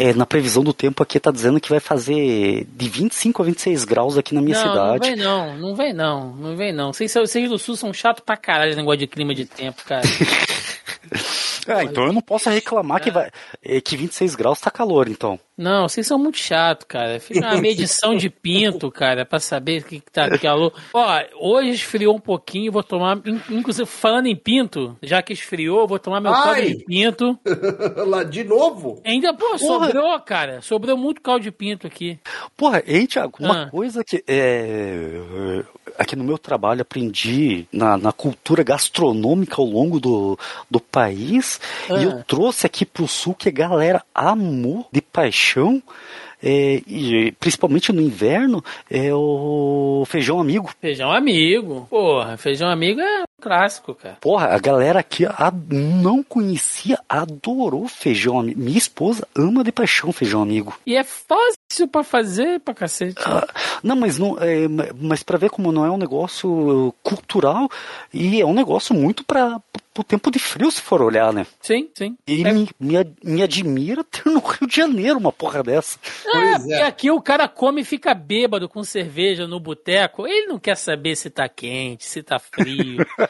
é, na previsão do tempo aqui tá dizendo que vai fazer de 25 a 26 graus aqui na minha não, cidade. Não vem não, não vem não, não vem não. Vocês, vocês do Sul são chato pra caralho esse negócio de clima de tempo, cara. ah, então eu não posso reclamar que, vai, é, que 26 graus tá calor, então. Não, vocês são muito chato, cara. Fica uma medição de pinto, cara, pra saber o que, que tá calor. Ó, hoje esfriou um pouquinho, vou tomar. Inclusive, falando em pinto, já que esfriou, vou tomar meu caldo de pinto. Lá de novo? Ainda, pô, sobrou, cara. Sobrou muito caldo de pinto aqui. Porra, hein, Thiago, uma ah. coisa que é, aqui no meu trabalho aprendi na, na cultura gastronômica ao longo do, do país ah. e eu trouxe aqui pro sul que a galera amou de paixão é, e principalmente no inverno, é o feijão amigo. Feijão amigo. Porra, feijão amigo é clássico, cara. Porra, a galera aqui a, não conhecia, adorou feijão amigo. Minha esposa ama de paixão feijão amigo. E é fácil para fazer pra cacete. Ah, não, mas não, é, mas para ver como não é um negócio cultural e é um negócio muito para o tempo de frio, se for olhar, né? Sim, sim. E é. me, me, me, admira ter no Rio de Janeiro uma porra dessa. É, é. aqui o cara come e fica bêbado com cerveja no boteco. Ele não quer saber se tá quente, se tá frio.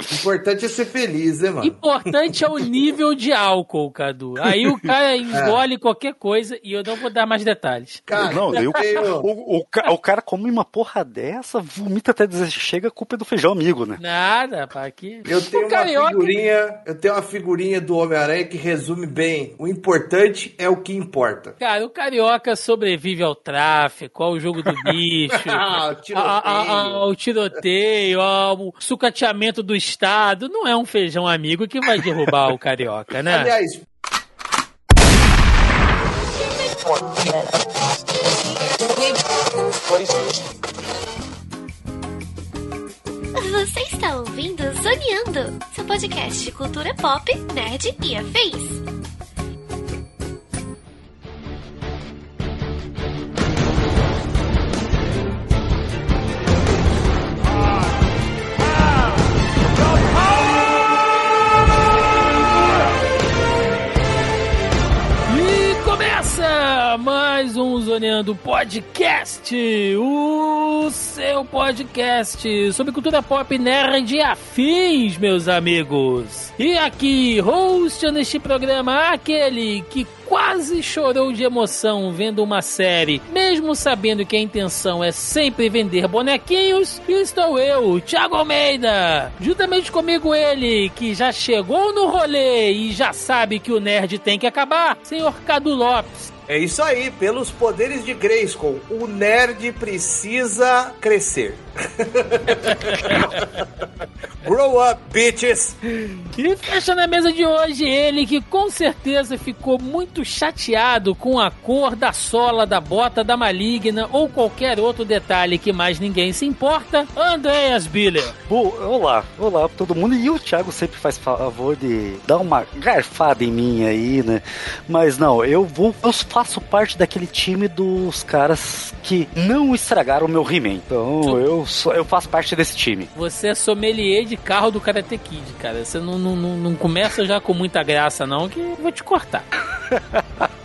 Importante é ser feliz, né, mano? Importante é o nível de álcool, Cadu. Aí o cara é. engole é. qualquer coisa e eu não vou dar mais detalhes. Cara, não, eu, o, o, o, cara come uma porra dessa, vomita até dizer, chega, a culpa é do feijão amigo, né? Nada, pá, aqui. Eu tenho uma carioca... figurinha, eu tenho uma figurinha do Homem-Aranha que resume bem. O importante é o que importa. Cara, o carioca sobrevive ao tráfico, ao jogo do bicho, ah, tiroteio. A, a, a, ao tiroteio, ao sucateamento do Estado, não é um feijão amigo que vai derrubar o carioca, né? Aliás. Você está ouvindo Zoneando, seu podcast de cultura pop, nerd e afins. Mais um Zoneando Podcast, o seu podcast sobre cultura pop nerd e afins, meus amigos. E aqui, host neste programa, aquele que quase chorou de emoção vendo uma série, mesmo sabendo que a intenção é sempre vender bonequinhos, estou eu, Thiago Almeida. Juntamente comigo ele, que já chegou no rolê e já sabe que o nerd tem que acabar, senhor Cadu Lopes. É isso aí, pelos poderes de Grayskull, o nerd precisa crescer. Grow up, bitches! E fecha na mesa de hoje ele que com certeza ficou muito chateado com a cor da sola da bota da maligna ou qualquer outro detalhe que mais ninguém se importa, Andreas Biller. Bom, olá, olá todo mundo. E o Thiago sempre faz favor de dar uma garfada em mim aí, né? Mas não, eu vou. Eu faço parte daquele time dos caras que não estragaram o meu He-Man. Então eu, sou, eu faço parte desse time. Você é sommelier de carro do Karate Kid, cara. Você não, não, não começa já com muita graça, não, que eu vou te cortar.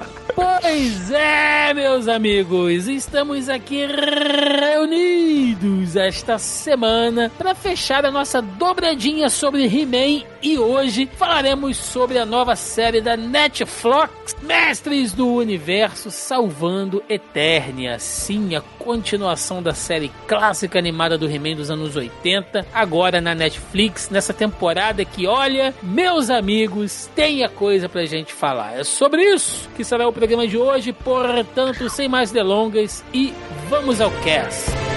Pois é, meus amigos, estamos aqui reunidos esta semana para fechar a nossa dobradinha sobre He-Man e hoje falaremos sobre a nova série da Netflix, Mestres do Universo Salvando Eternia. Sim, a continuação da série clássica animada do He-Man dos anos 80, agora na Netflix, nessa temporada que, olha, meus amigos, tem a coisa pra gente falar. É sobre isso que será o programa de hoje, portanto, sem mais delongas e vamos ao cast.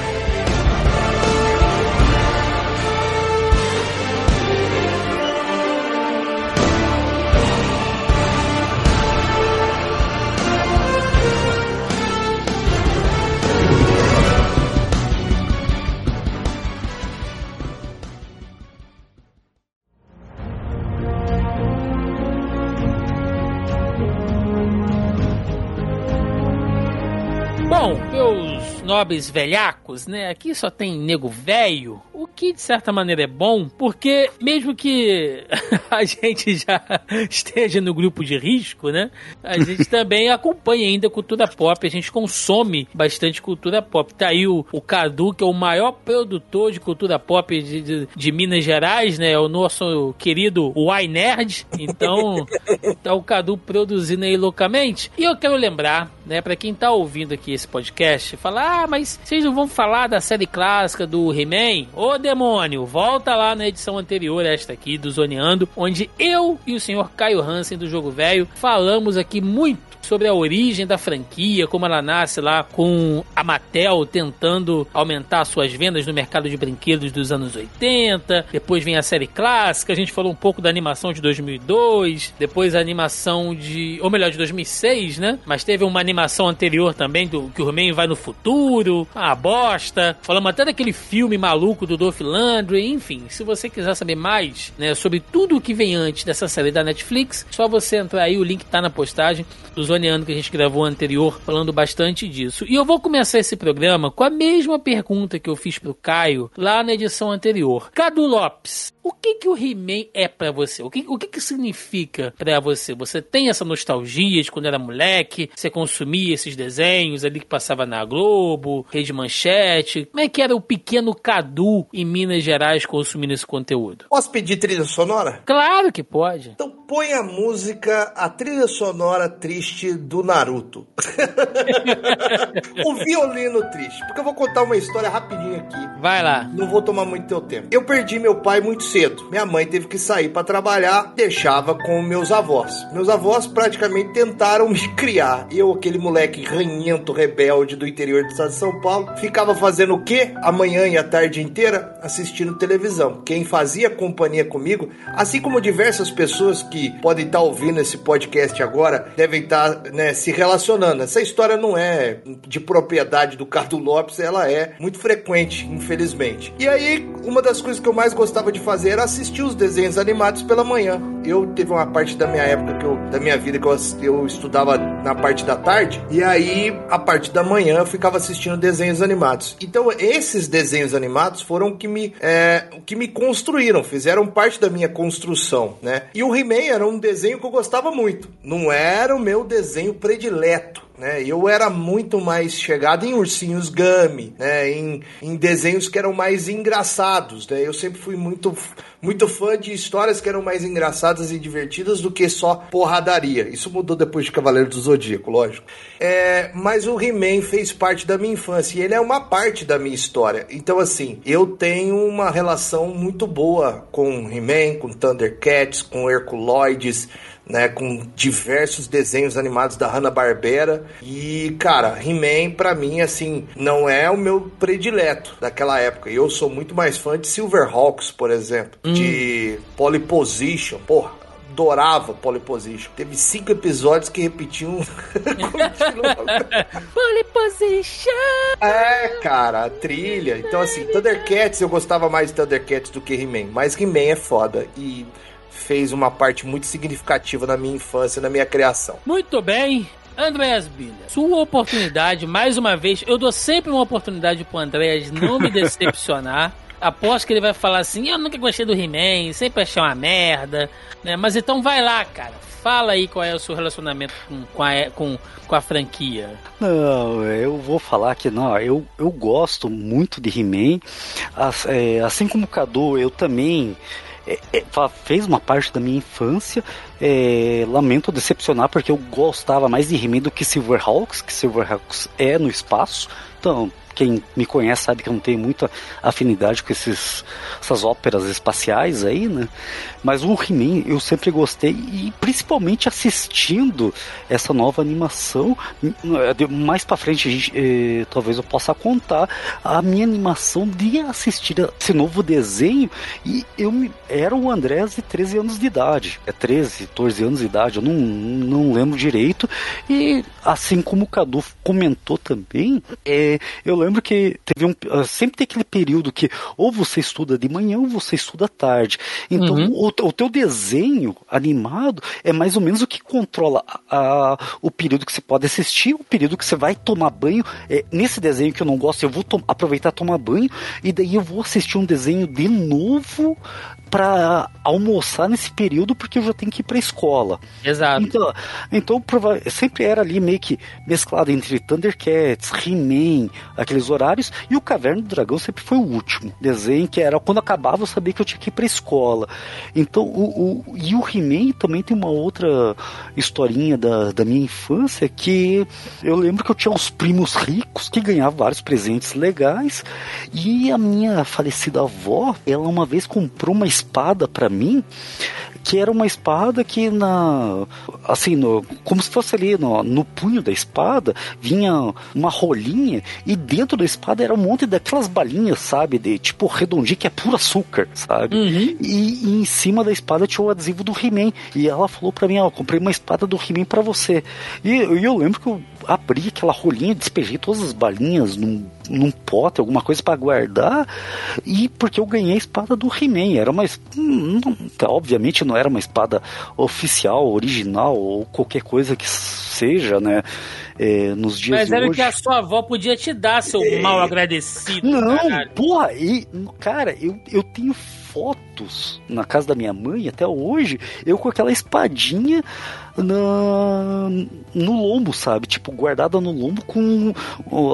Nobres velhacos, né? Aqui só tem nego velho. O que de certa maneira é bom, porque mesmo que a gente já esteja no grupo de risco, né? A gente também acompanha ainda cultura pop, a gente consome bastante cultura pop. Tá aí o, o Cadu, que é o maior produtor de cultura pop de, de, de Minas Gerais, né? É o nosso querido Y Nerd. Então, tá o Cadu produzindo aí loucamente. E eu quero lembrar, né, para quem tá ouvindo aqui esse podcast, falar: "Ah, mas vocês não vão falar da série clássica do He-Man?" Ô demônio, volta lá na edição anterior esta aqui do Zoneando, onde eu e o senhor Caio Hansen do Jogo Velho falamos aqui muito sobre a origem da franquia, como ela nasce lá com a Mattel tentando aumentar suas vendas no mercado de brinquedos dos anos 80. Depois vem a série clássica, a gente falou um pouco da animação de 2002, depois a animação de, ou melhor, de 2006, né? Mas teve uma animação anterior também do que o He-Man vai no futuro, a bosta. Falamos até daquele filme maluco do Dolph Lundgren, enfim. Se você quiser saber mais, né, sobre tudo o que vem antes dessa série da Netflix, só você entrar aí, o link tá na postagem dos que a gente gravou anterior, falando bastante disso. E eu vou começar esse programa com a mesma pergunta que eu fiz pro Caio lá na edição anterior. Cadu Lopes, o que que o He-Man é para você? O que, o que que significa para você? Você tem essa nostalgia de quando era moleque? Você consumia esses desenhos ali que passava na Globo, Rede Manchete? Como é que era o pequeno Cadu em Minas Gerais consumindo esse conteúdo? Posso pedir trilha sonora? Claro que pode. Então põe a música, a trilha sonora triste do Naruto. o violino triste. Porque eu vou contar uma história rapidinho aqui. Vai lá. Não vou tomar muito teu tempo. Eu perdi meu pai muito cedo. Minha mãe teve que sair para trabalhar, deixava com meus avós. Meus avós praticamente tentaram me criar. Eu, aquele moleque ranhento, rebelde do interior do estado de São Paulo, ficava fazendo o quê? A manhã e a tarde inteira assistindo televisão. Quem fazia companhia comigo, assim como diversas pessoas que podem estar ouvindo esse podcast agora, devem estar né, se relacionando. Essa história não é de propriedade do Cardo Lopes, ela é muito frequente, infelizmente. E aí, uma das coisas que eu mais gostava de fazer era assistir os desenhos animados pela manhã. Eu teve uma parte da minha época que eu, da minha vida que eu, eu estudava na parte da tarde, e aí a parte da manhã eu ficava assistindo desenhos animados. Então, esses desenhos animados foram que me, é, que me construíram, fizeram parte da minha construção, né? E o He-Man era um desenho que eu gostava muito. Não era o meu desenho predileto. Né? Eu era muito mais chegado em ursinhos Gummy, né? em, em desenhos que eram mais engraçados. Né? Eu sempre fui muito, muito fã de histórias que eram mais engraçadas e divertidas do que só porradaria. Isso mudou depois de Cavaleiro do Zodíaco, lógico. É, mas o He-Man fez parte da minha infância e ele é uma parte da minha história. Então, assim, eu tenho uma relação muito boa com He-Man, com Thundercats, com Herculoides né, com diversos desenhos animados da Hanna-Barbera. E, cara, He-Man, pra mim, assim, não é o meu predileto daquela época. Eu sou muito mais fã de Silverhawks, por exemplo, hum. de Polyposition. Porra, adorava Polyposition. Teve cinco episódios que repetiam. Polyposition! É, cara, a trilha. Então, assim, Thundercats, eu gostava mais de Thundercats do que He-Man. Mas He-Man é foda. E fez uma parte muito significativa na minha infância, na minha criação. Muito bem. Andréas Bilha, sua oportunidade, mais uma vez, eu dou sempre uma oportunidade pro Andréas não me decepcionar. Aposto que ele vai falar assim: eu nunca gostei do He-Man, sempre achei uma merda, né? Mas então vai lá, cara. Fala aí qual é o seu relacionamento com, com, a, com, com a franquia. Não, eu vou falar que não, eu, eu gosto muito de He-Man. É, assim como o Cadu, eu também é, é, fez uma parte da minha infância. É, lamento decepcionar porque eu gostava mais de He-Man do que Silverhawks, que Silverhawks é no espaço. Então, quem me conhece sabe que eu não tenho muita afinidade com esses, essas óperas espaciais aí, né? Mas o He-Man eu sempre gostei e principalmente assistindo essa nova animação. Mais para frente, gente, eh, talvez eu possa contar a minha animação de assistir esse novo desenho e eu me, era o Andrés de 13 anos de idade. É 13, 14 anos de idade, eu não, não lembro direito. E assim como o Cadu comentou também, é, eu lembro lembro que teve um. Ah, sempre tem aquele período que ou você estuda de manhã ou você estuda à tarde. Então, uhum. o, o teu desenho animado é mais ou menos o que controla a, o período que você pode assistir, o período que você vai tomar banho. É, nesse desenho que eu não gosto, eu vou aproveitar tomar banho e daí eu vou assistir um desenho de novo para almoçar nesse período porque eu já tenho que ir para escola. Exato. Então, então sempre era ali meio que mesclado entre Thundercats, He-Man, aqueles horários, e o Caverna do Dragão sempre foi o último desenho, que era quando acabava eu sabia que eu tinha que ir para escola. Então, o, o e o He-Man também tem uma outra historinha da, da minha infância que eu lembro que eu tinha uns primos ricos que ganhavam vários presentes legais e a minha falecida avó, ela uma vez comprou uma espada para mim que era uma espada que na assim no, como se fosse ali no, no punho da espada vinha uma rolinha e dentro da espada era um monte daquelas balinhas sabe de tipo redondinho que é puro açúcar sabe? Uhum. e, e, em cima da espada tinha o adesivo do He-Man. E ela falou para mim ó comprei uma espada do He-Man para você. E, e eu lembro que eu abri aquela rolinha despejei todas as balinhas num num pote, alguma coisa para guardar, e porque eu ganhei a espada do He-Man. Era uma. Não, obviamente não era uma espada oficial, original, ou qualquer coisa que seja, né? É, nos dias Mas era o que a sua avó podia te dar, seu é... mal agradecido. Não, caralho. porra, e, cara, eu, eu tenho fotos na casa da minha mãe até hoje, eu com aquela espadinha na, no lombo, sabe? Tipo, guardada no lombo com.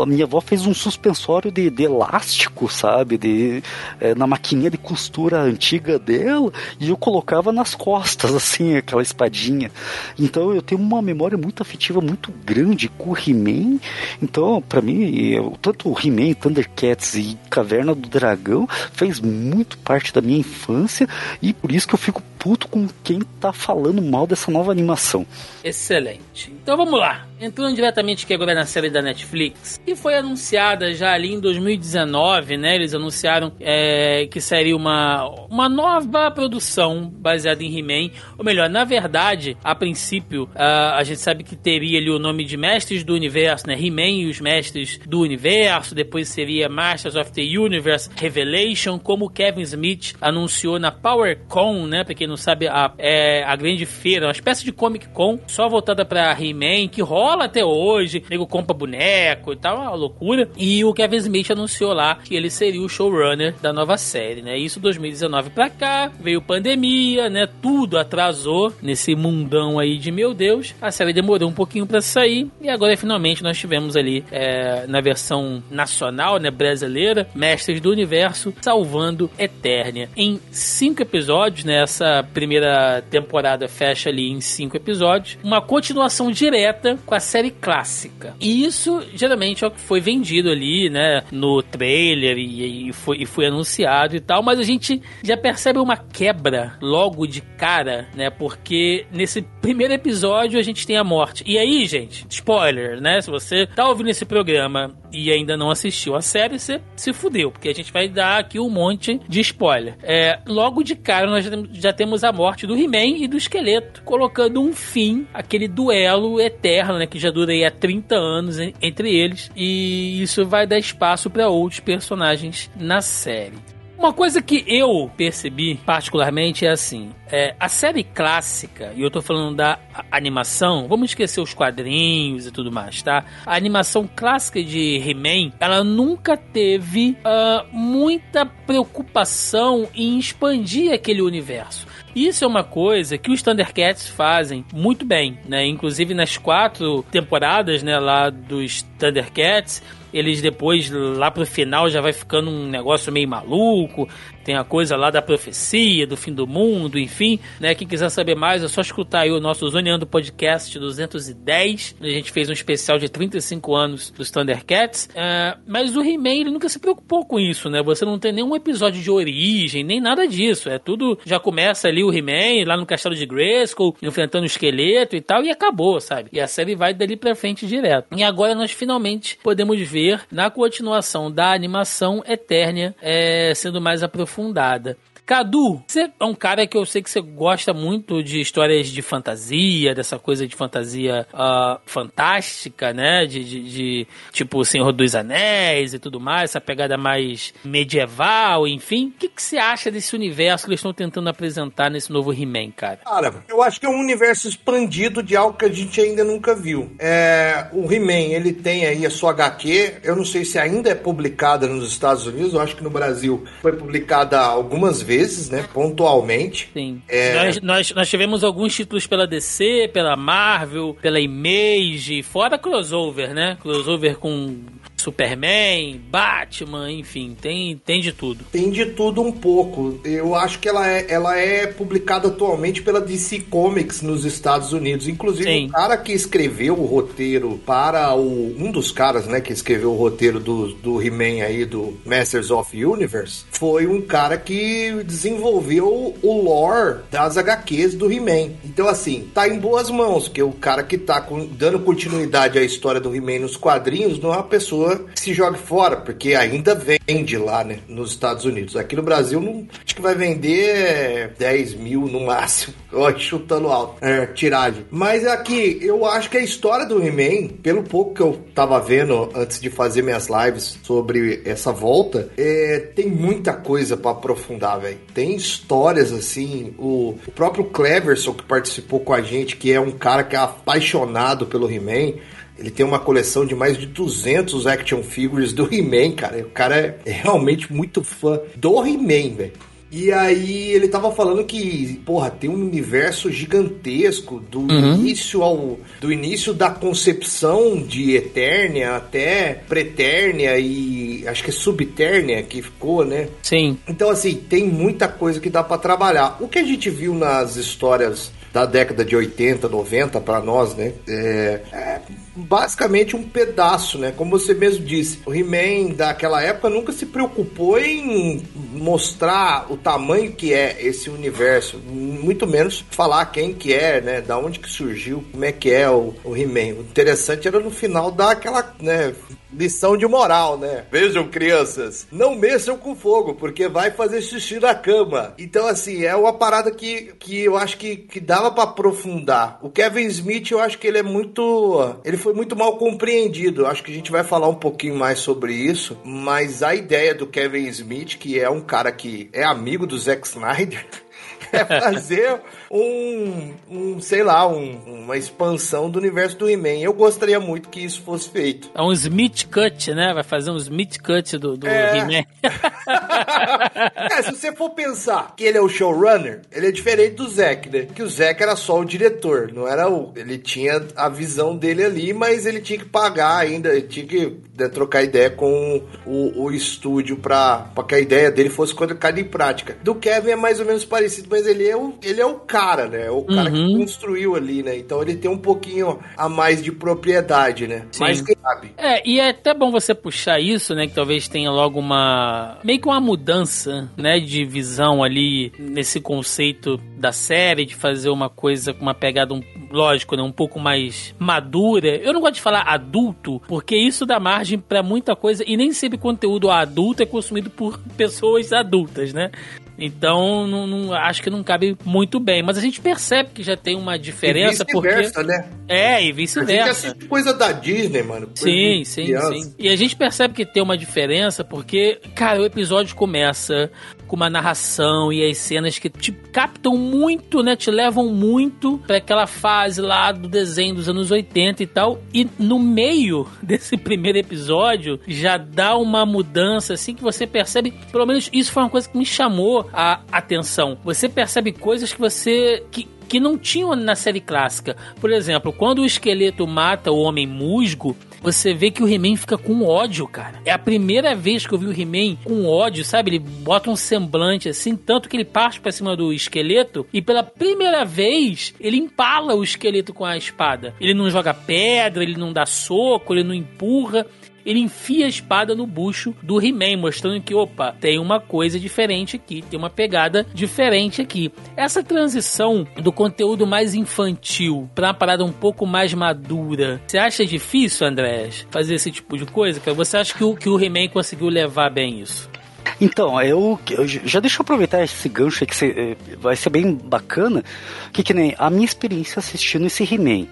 A minha avó fez um suspensório de, de elástico, sabe? De, é, na maquininha de costura antiga dela, e eu colocava nas costas, assim, aquela espadinha. Então eu tenho uma memória muito afetiva, muito grande com o He-Man. Então, para mim, eu, tanto o He-Man, Thundercats e Caverna do Dragão fez muito parte da minha infância, e por isso que eu fico puto com quem tá falando mal dessa nova animação. Excelente. Então vamos lá. Entrando diretamente aqui agora na série da Netflix, que foi anunciada já ali em 2019, né? Eles anunciaram é, que seria uma, uma nova produção baseada em He-Man. Ou melhor, na verdade, a princípio, a, a gente sabe que teria ali o nome de Mestres do Universo, né? He-Man e os Mestres do Universo. Depois seria Masters of the Universe Revelation, como Kevin Smith anunciou na PowerCon, né? Pra quem não sabe, a, é a grande feira, uma espécie de Comic Con, só voltada pra He-Man, que rola rola até hoje, nego compra boneco e tal, uma loucura. E o Kevin Smith anunciou lá que ele seria o showrunner da nova série, né? Isso 2019 pra cá, veio pandemia, né? Tudo atrasou nesse mundão aí de meu Deus. A série demorou um pouquinho para sair e agora finalmente nós tivemos ali é, na versão nacional, né? Brasileira, Mestres do Universo salvando Eternia. Em cinco episódios, né? Essa primeira temporada fecha ali em cinco episódios. Uma continuação direta com a série clássica. E isso geralmente é o que foi vendido ali, né, no trailer e, e, foi, e foi anunciado e tal, mas a gente já percebe uma quebra logo de cara, né, porque nesse primeiro episódio a gente tem a morte. E aí, gente, spoiler, né, se você tá ouvindo esse programa e ainda não assistiu a série, você se fudeu, porque a gente vai dar aqui um monte de spoiler. É, logo de cara nós já temos a morte do He-Man e do esqueleto, colocando um fim àquele duelo eterno, né, que já dura aí há 30 anos entre eles, e isso vai dar espaço para outros personagens na série. Uma coisa que eu percebi particularmente é assim: é, a série clássica, e eu tô falando da animação, vamos esquecer os quadrinhos e tudo mais, tá? A animação clássica de He-Man, ela nunca teve uh, muita preocupação em expandir aquele universo. Isso é uma coisa que os Thundercats fazem muito bem, né? Inclusive nas quatro temporadas, né, lá dos Thundercats, eles depois, lá pro final, já vai ficando um negócio meio maluco. Tem a coisa lá da profecia, do fim do mundo, enfim, né? Quem quiser saber mais é só escutar aí o nosso Zoneando Podcast 210. A gente fez um especial de 35 anos dos Thundercats. Uh, mas o He-Man, nunca se preocupou com isso, né? Você não tem nenhum episódio de origem, nem nada disso. É tudo, já começa ali o He-Man lá no castelo de Grayskull, enfrentando o esqueleto e tal, e acabou, sabe? E a série vai dali pra frente direto. E agora nós finalmente podemos ver na continuação da animação Eternia é, sendo mais aprofundada aprofundada. Cadu, você é um cara que eu sei que você gosta muito de histórias de fantasia, dessa coisa de fantasia uh, fantástica, né? De, de, de, tipo Senhor dos Anéis e tudo mais, essa pegada mais medieval, enfim. O que, que você acha desse universo que eles estão tentando apresentar nesse novo He-Man, cara? Cara, eu acho que é um universo expandido de algo que a gente ainda nunca viu. É, o He-Man, ele tem aí a sua HQ, eu não sei se ainda é publicada nos Estados Unidos, eu acho que no Brasil foi publicada algumas vezes, né, pontualmente. Sim. É... Nós, nós, nós tivemos alguns títulos pela DC, pela Marvel, pela Image, fora crossover, né? Crossover com Superman, Batman, enfim, tem, tem de tudo. Tem de tudo um pouco. Eu acho que ela é, ela é publicada atualmente pela DC Comics nos Estados Unidos. Inclusive, Sim. o cara que escreveu o roteiro para o. Um dos caras, né, que escreveu o roteiro do, do He-Man aí, do Masters of Universe, foi um cara que desenvolveu o lore das HQs do He-Man. Então, assim, tá em boas mãos, que o cara que tá com, dando continuidade à história do He-Man nos quadrinhos não é uma pessoa se jogue fora, porque ainda vende lá, né, nos Estados Unidos. Aqui no Brasil, não, acho que vai vender 10 mil no máximo, ó, chutando alto, é, tiragem. Mas aqui, eu acho que a história do He-Man, pelo pouco que eu tava vendo antes de fazer minhas lives sobre essa volta, é, tem muita coisa para aprofundar, velho. Tem histórias assim, o, o próprio Cleverson que participou com a gente, que é um cara que é apaixonado pelo He-Man, ele tem uma coleção de mais de 200 action figures do He-Man, cara. O cara é realmente muito fã do He-Man, velho. E aí ele tava falando que, porra, tem um universo gigantesco do uhum. início ao do início da concepção de Eternia até Preternia e acho que é Subternia que ficou, né? Sim. Então assim, tem muita coisa que dá para trabalhar. O que a gente viu nas histórias da década de 80, 90 para nós, né? É, é, basicamente um pedaço, né? Como você mesmo disse, o He-Man daquela época nunca se preocupou em mostrar o tamanho que é esse universo, muito menos falar quem que é, né? Da onde que surgiu, como é que é o, o He-Man. O interessante era no final dar aquela, né? Lição de moral, né? Vejam, crianças, não mexam com fogo, porque vai fazer xixi na cama. Então, assim, é uma parada que, que eu acho que, que dava para aprofundar. O Kevin Smith, eu acho que ele é muito. Ele foi muito mal compreendido. Eu acho que a gente vai falar um pouquinho mais sobre isso. Mas a ideia do Kevin Smith, que é um cara que é amigo do Zack Snyder. é fazer um, um sei lá, um, uma expansão do universo do He-Man. Eu gostaria muito que isso fosse feito. É um Smith Cut, né? Vai fazer um Smith Cut do, do é... He-Man. é, se você for pensar que ele é o showrunner, ele é diferente do Zack, né? Que o Zack era só o diretor, não era o. Ele tinha a visão dele ali, mas ele tinha que pagar ainda, ele tinha que né, trocar ideia com o, o estúdio pra, pra que a ideia dele fosse colocada em prática. Do Kevin é mais ou menos parecido, mas ele é o, ele é o cara, né? O cara uhum. que construiu ali, né? Então ele tem um pouquinho a mais de propriedade, né? Sim. Mais que sabe. É, e é até bom você puxar isso, né? Que talvez tenha logo uma. meio que uma mudança, né? De visão ali nesse conceito da série, de fazer uma coisa com uma pegada, um, lógico, né? Um pouco mais madura. Eu não gosto de falar adulto, porque isso dá margem para muita coisa e nem sempre conteúdo adulto é consumido por pessoas adultas, né? Então, não, não, acho que não cabe muito bem. Mas a gente percebe que já tem uma diferença. E porque... né? É, e vice-versa. A gente coisa da Disney, mano. Sim, sim, sim. E a gente percebe que tem uma diferença porque, cara, o episódio começa com uma narração e as cenas que te captam muito, né? Te levam muito para aquela fase lá do desenho dos anos 80 e tal. E no meio desse primeiro episódio já dá uma mudança assim que você percebe, pelo menos isso foi uma coisa que me chamou a atenção. Você percebe coisas que você que que não tinham na série clássica. Por exemplo, quando o esqueleto mata o homem musgo, você vê que o He-Man fica com ódio, cara. É a primeira vez que eu vi o He-Man com ódio, sabe? Ele bota um semblante assim, tanto que ele parte para cima do esqueleto e pela primeira vez ele empala o esqueleto com a espada. Ele não joga pedra, ele não dá soco, ele não empurra ele enfia a espada no bucho do He-Man, mostrando que, opa, tem uma coisa diferente aqui, tem uma pegada diferente aqui. Essa transição do conteúdo mais infantil para uma parada um pouco mais madura, você acha difícil, Andrés, fazer esse tipo de coisa? Você acha que o, que o He-Man conseguiu levar bem isso? Então, eu, eu, já deixa eu aproveitar esse gancho aí que você, eh, vai ser bem bacana, que que nem a minha experiência assistindo esse He-Man.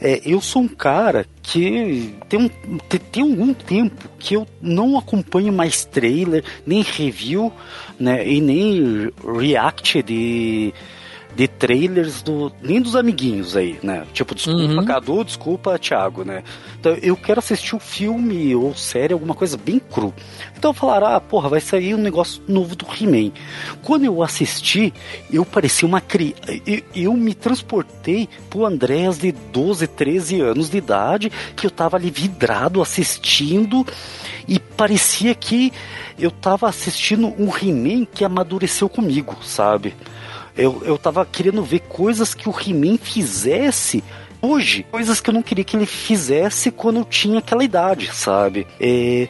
É, eu sou um cara que tem, um, tem, tem algum tempo que eu não acompanho mais trailer, nem review, né, e nem react de de trailers do nem dos amiguinhos aí, né? Tipo, desculpa uhum. Cadu, desculpa Thiago, né? Então eu quero assistir um filme ou série, alguma coisa bem cru. Então falaram, ah, porra, vai sair um negócio novo do He-Man. Quando eu assisti, eu parecia uma criança. Eu, eu, me transportei pro Andréas de 12, 13 anos de idade, que eu tava ali vidrado assistindo e parecia que eu tava assistindo um He-Man que amadureceu comigo, sabe? Eu, eu tava querendo ver coisas que o He-Man fizesse hoje, coisas que eu não queria que ele fizesse quando eu tinha aquela idade, sabe? É,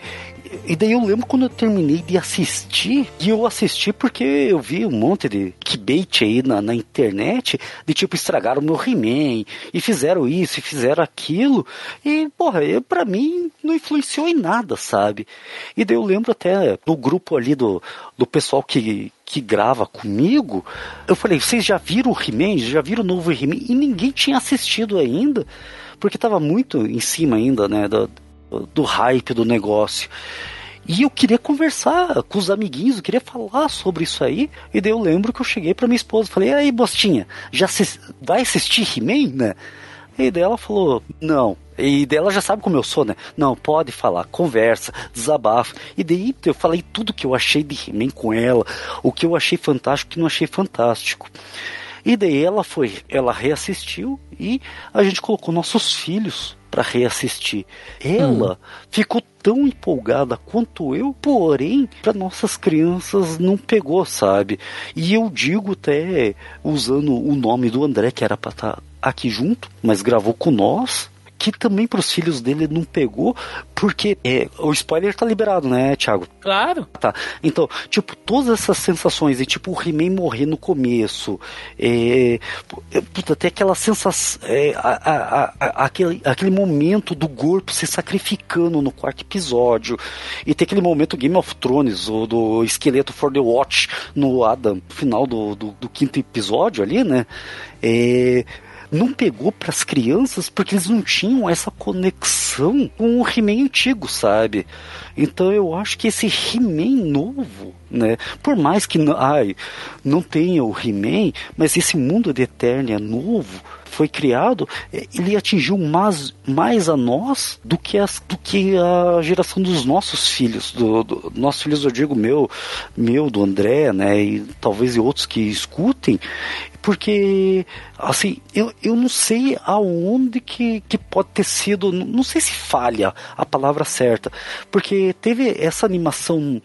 e daí eu lembro quando eu terminei de assistir, e eu assisti porque eu vi um monte de clickbait aí na, na internet, de tipo, estragaram o meu He-Man, e fizeram isso, e fizeram aquilo, e, porra, eu, pra mim não influenciou em nada, sabe? E daí eu lembro até do grupo ali do, do pessoal que, que grava comigo, eu falei, vocês já viram o He-Man? Já viram o novo He-Man? E ninguém tinha assistido ainda, porque tava muito em cima ainda, né, do, do hype do negócio. E eu queria conversar com os amiguinhos, eu queria falar sobre isso aí. E daí eu lembro que eu cheguei para minha esposa falei: e aí, Bostinha, já vai assistir He-Man, né? E daí ela falou: não. E daí ela já sabe como eu sou, né? Não, pode falar, conversa, desabafa. E daí eu falei tudo que eu achei de He-Man com ela, o que eu achei fantástico, o que não achei fantástico. E daí ela foi, ela reassistiu e a gente colocou nossos filhos para reassistir. Ela hum. ficou tão empolgada quanto eu, porém, para nossas crianças não pegou, sabe? E eu digo até usando o nome do André, que era para estar tá aqui junto, mas gravou com nós que também para os filhos dele não pegou, porque é, o spoiler tá liberado, né, Thiago? Claro. Tá. Então, tipo, todas essas sensações, e tipo, o He-Man morrer no começo, é, puta, até aquela sensação, é, a, a, a, aquele, aquele momento do corpo se sacrificando no quarto episódio, e tem aquele momento Game of Thrones, o do esqueleto for the Watch no Adam, final do, do, do quinto episódio ali, né? É, não pegou para as crianças porque eles não tinham essa conexão com o He-Man antigo, sabe? Então eu acho que esse He-Man novo, né? Por mais que ai, não tenha o He-Man, mas esse mundo de Eternia novo foi criado, é, ele atingiu mais, mais a nós do que, as, do que a geração dos nossos filhos, do, do nossos filhos, eu digo meu, meu, do André, né, e talvez outros que escutem, porque assim eu, eu não sei aonde que, que pode ter sido não sei se falha a palavra certa porque teve essa animação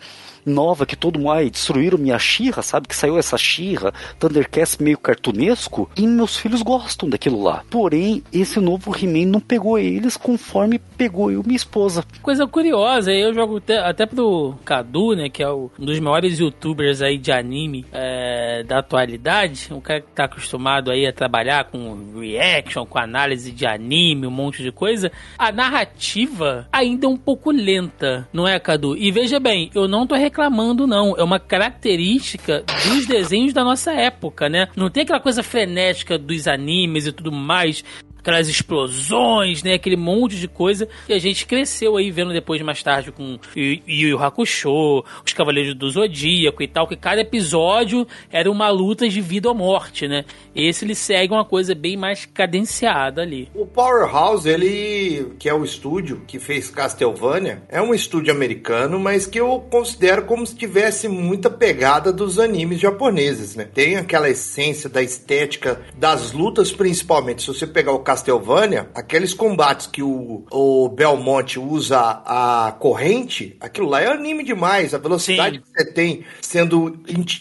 nova que todo mundo, ai, destruíram minha Xirra, sabe? Que saiu essa Xirra, Thundercats meio cartunesco, e meus filhos gostam daquilo lá. Porém, esse novo He-Man não pegou eles conforme pegou eu minha esposa. Coisa curiosa, eu jogo até, até pro Cadu, né, que é um dos maiores youtubers aí de anime é, da atualidade, um cara que tá acostumado aí a trabalhar com reaction, com análise de anime, um monte de coisa, a narrativa ainda é um pouco lenta, não é, Cadu? E veja bem, eu não tô reclamando reclamando, não. É uma característica dos desenhos da nossa época, né? Não tem aquela coisa frenética dos animes e tudo mais aquelas explosões, né? Aquele monte de coisa. E a gente cresceu aí vendo depois mais tarde com Yu Yu Hakusho, os Cavaleiros do Zodíaco e tal, que cada episódio era uma luta de vida ou morte, né? Esse ele segue uma coisa bem mais cadenciada ali. O Powerhouse, ele, que é o estúdio que fez Castlevania, é um estúdio americano, mas que eu considero como se tivesse muita pegada dos animes japoneses, né? Tem aquela essência da estética das lutas, principalmente. Se você pegar o Castlevania, aqueles combates que o, o Belmonte usa a corrente, aquilo lá é anime demais. A velocidade Sim. que você tem sendo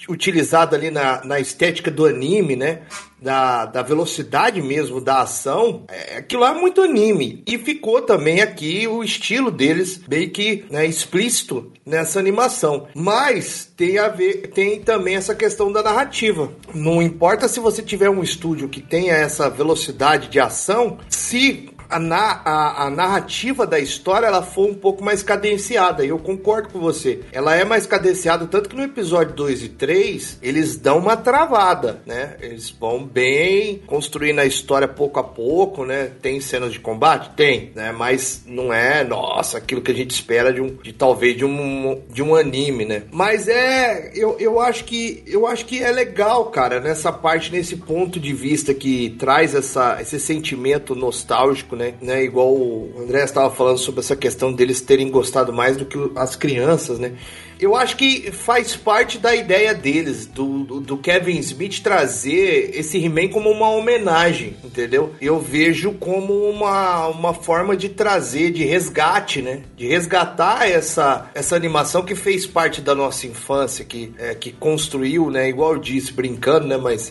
utilizada ali na, na estética do anime, né? Da, da velocidade mesmo da ação, é, aquilo é muito anime. E ficou também aqui o estilo deles meio que né, explícito nessa animação. Mas tem a ver, tem também essa questão da narrativa. Não importa se você tiver um estúdio que tenha essa velocidade de ação, se a, na, a, a, narrativa da história ela foi um pouco mais cadenciada. E eu concordo com você. Ela é mais cadenciada, tanto que no episódio 2 e 3 eles dão uma travada, né? Eles vão bem construindo a história pouco a pouco, né? Tem cenas de combate? Tem, né? Mas não é, nossa, aquilo que a gente espera de um, de talvez de um, de um anime, né? Mas é, eu, eu acho que eu acho que é legal, cara, nessa parte, nesse ponto de vista que traz essa, esse sentimento nostálgico, né? né? Igual o André estava falando sobre essa questão deles terem gostado mais do que as crianças, né? Eu acho que faz parte da ideia deles, do, do, do Kevin Smith trazer esse He-Man como uma homenagem, entendeu? Eu vejo como uma, uma forma de trazer, de resgate, né? De resgatar essa, essa animação que fez parte da nossa infância, que, é, que construiu, né? Igual eu disse, brincando, né? Mas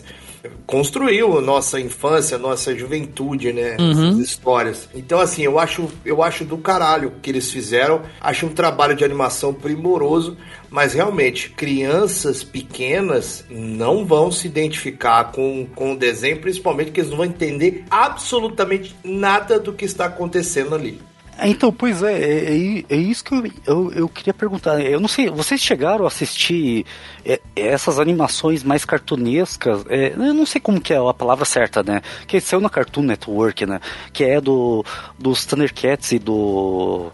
construiu nossa infância, nossa juventude, né? Uhum. Essas histórias. Então, assim, eu acho, eu acho do caralho o que eles fizeram. Acho um trabalho de animação primoroso, mas realmente, crianças pequenas não vão se identificar com, com o desenho, principalmente que eles não vão entender absolutamente nada do que está acontecendo ali. Então, pois é, é, é, é isso que eu, eu, eu, queria perguntar. Eu não sei, vocês chegaram a assistir é, essas animações mais cartunescas? É, eu não sei como que é a palavra certa, né? Que saiu na Cartoon Network, né? Que é do dos Thundercats e do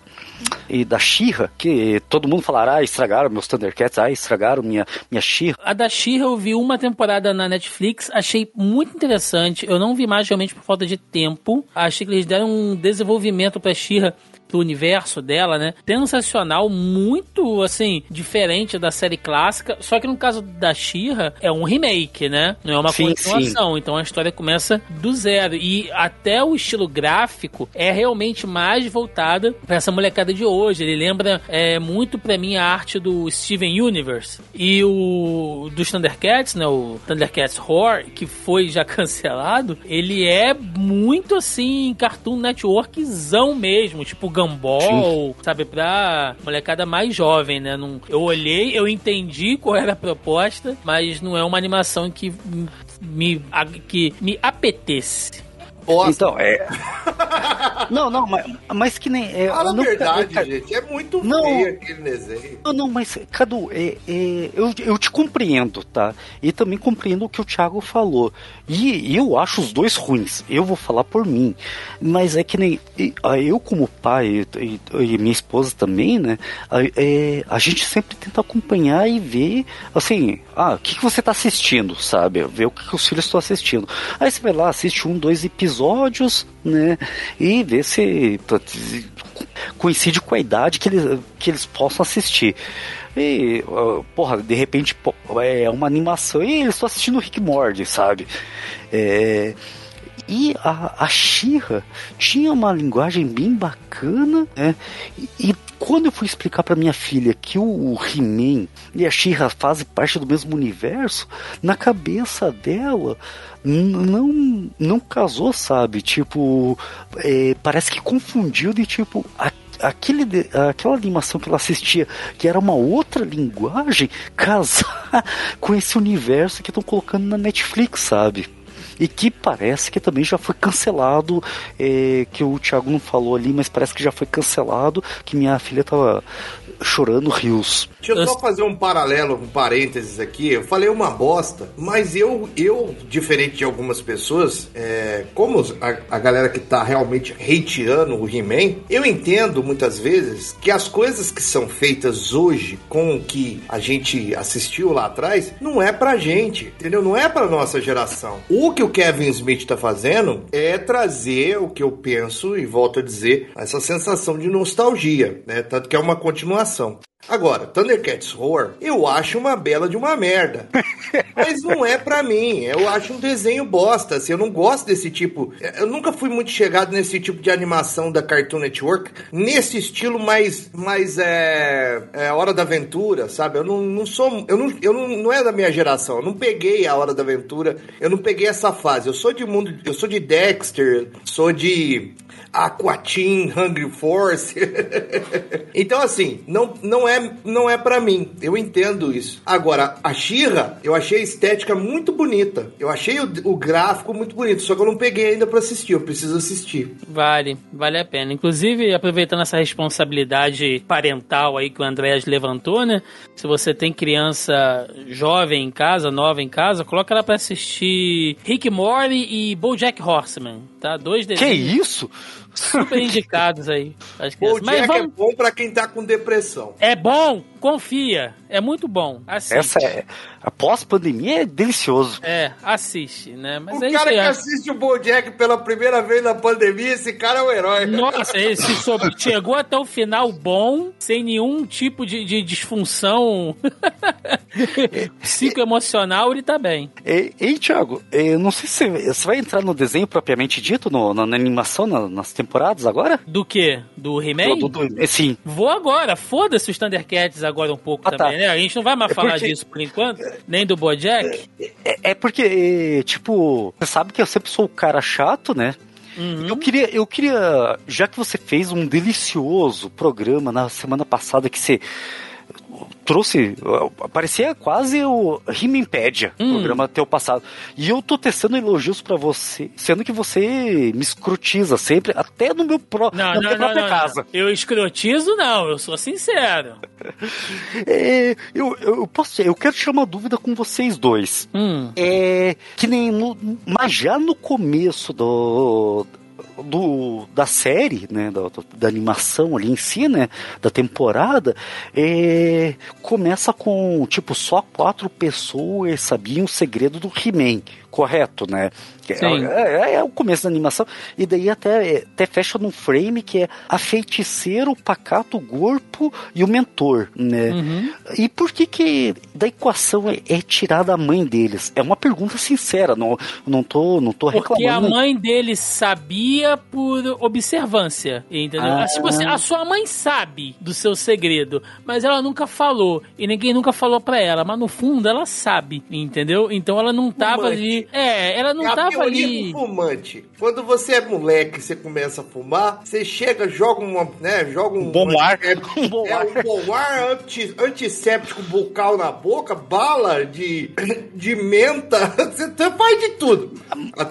e da Xirra, que todo mundo falará, ah, estragaram meus Thundercats, ah, estragaram minha, minha Xirra. A da Xirra eu vi uma temporada na Netflix, achei muito interessante. Eu não vi mais realmente por falta de tempo. Achei que eles deram um desenvolvimento pra Xirra do universo dela, né? Sensacional, muito assim, diferente da série clássica. Só que no caso da Shira é um remake, né? Não é uma sim, continuação. Sim. Então a história começa do zero. E até o estilo gráfico é realmente mais voltada para essa molecada de hoje. Ele lembra é, muito para mim a arte do Steven Universe. E o dos Thundercats, né? O Thundercats Horror, que foi já cancelado, ele é muito assim, Cartoon Networkzão mesmo. Tipo, Gumball, sabe, pra molecada mais jovem, né? Não, eu olhei, eu entendi qual era a proposta, mas não é uma animação que me, que me apetece. Bosta. Então, é. não, não, mas, mas que nem. É, Fala não, a verdade, gente. É muito não, feio aquele desenho. Não, não, mas, Cadu, é, é, eu, eu te compreendo, tá? E também compreendo o que o Thiago falou. E, e eu acho os dois ruins. Eu vou falar por mim. Mas é que nem. Eu, como pai, e, e minha esposa também, né? A, é, a gente sempre tenta acompanhar e ver, assim, ah, o que, que você tá assistindo, sabe? Ver o que, que os filhos estão assistindo. Aí você vai lá, assiste um, dois episódios episódios, né? E ver se coincide com a idade que eles, que eles possam assistir. E, porra, de repente é uma animação e eles estão assistindo Rick Morty, sabe? É, e a, a Xirra tinha uma linguagem bem bacana, né? E, e quando eu fui explicar para minha filha que o He-Man e a She-Ra fazem parte do mesmo universo, na cabeça dela não não casou, sabe? Tipo, é, parece que confundiu de tipo a, aquele, aquela animação que ela assistia, que era uma outra linguagem, casar com esse universo que estão colocando na Netflix, sabe? E que parece que também já foi cancelado, é, que o Thiago não falou ali, mas parece que já foi cancelado, que minha filha tava chorando rios. Deixa eu só fazer um paralelo, um parênteses aqui. Eu falei uma bosta, mas eu, eu diferente de algumas pessoas, é, como a, a, galera que tá realmente hateando o He-Man, eu entendo muitas vezes que as coisas que são feitas hoje com o que a gente assistiu lá atrás, não é pra gente, entendeu? Não é pra nossa geração. O que o Kevin Smith tá fazendo é trazer o que eu penso, e volto a dizer, essa sensação de nostalgia, né? Tanto que é uma continuação. Agora, Thundercats Roar, eu acho uma bela de uma merda. Mas não é para mim. Eu acho um desenho bosta. Assim, eu não gosto desse tipo. Eu nunca fui muito chegado nesse tipo de animação da Cartoon Network. Nesse estilo mais. mais é, é Hora da Aventura, sabe? Eu não, não sou. Eu, não, eu não, não é da minha geração. Eu não peguei a Hora da Aventura. Eu não peguei essa fase. Eu sou de mundo. Eu sou de Dexter. Sou de Aquatin, Hungry Force. então, assim, não, não é, não é para mim. Eu entendo isso. Agora, a Shira, eu achei a estética muito bonita. Eu achei o, o gráfico muito bonito, só que eu não peguei ainda para assistir. Eu preciso assistir. Vale, vale a pena. Inclusive, aproveitando essa responsabilidade parental aí que o Andréas levantou, né? Se você tem criança jovem em casa, nova em casa, coloca ela para assistir Rick Morty e BoJack Horseman, tá? Dois desenhos. Que isso? super indicados aí. O Jack vamos... é bom para quem tá com depressão. É bom, confia. É muito bom. Assiste. Essa é. A pós-pandemia é delicioso. É, assiste, né? Mas o é cara que é. assiste o Bojack pela primeira vez na pandemia, esse cara é um herói. Nossa, esse sobre... chegou até o final bom, sem nenhum tipo de, de disfunção psicoemocional, ele tá bem. Ei, ei Thiago, eu não sei se você vai entrar no desenho propriamente dito, no, na, na animação, na, nas temporadas agora? Do que? Do He-Man? Do, do, do, sim. Vou agora. Foda-se os Thundercats agora um pouco ah, tá. também, tá. né? A gente não vai mais é falar porque... disso por enquanto, nem do Bojack. É, é, é porque, tipo, você sabe que eu sempre sou o cara chato, né? Uhum. Eu queria, eu queria, já que você fez um delicioso programa na semana passada que você trouxe, parecia quase o Rimempédia, hum. programa teu passado. E eu tô testando elogios para você, sendo que você me escrotiza sempre, até no meu pro, não, na minha não, própria não, casa. Eu escrotizo não, eu sou sincero. é, eu, eu posso, eu quero tirar uma dúvida com vocês dois. Hum. É que nem no, mas já no começo do do, da série, né, da, da, animação ali em si, né, da temporada, é, começa com, tipo, só quatro pessoas sabiam o segredo do He-Man correto, né? É, é, é, o começo da animação. E daí até, até fecha num frame que é a feiticeira, o pacato, o corpo e o mentor, né? Uhum. E por que que da equação é, é, tirada a mãe deles? É uma pergunta sincera, não, não, tô, não tô reclamando. Porque a mãe deles sabia por observância, entendeu? Ah. Tipo assim, a sua mãe sabe do seu segredo, mas ela nunca falou. E ninguém nunca falou para ela, mas no fundo ela sabe, entendeu? Então ela não tava ali é, ela não é tava ali. Fumante. Quando você é moleque, você começa a fumar, você chega, joga uma, né, joga um bom ar, é, um bom é, ar, um bom ar anti, antisséptico bucal na boca, bala de, de menta, você faz de tudo.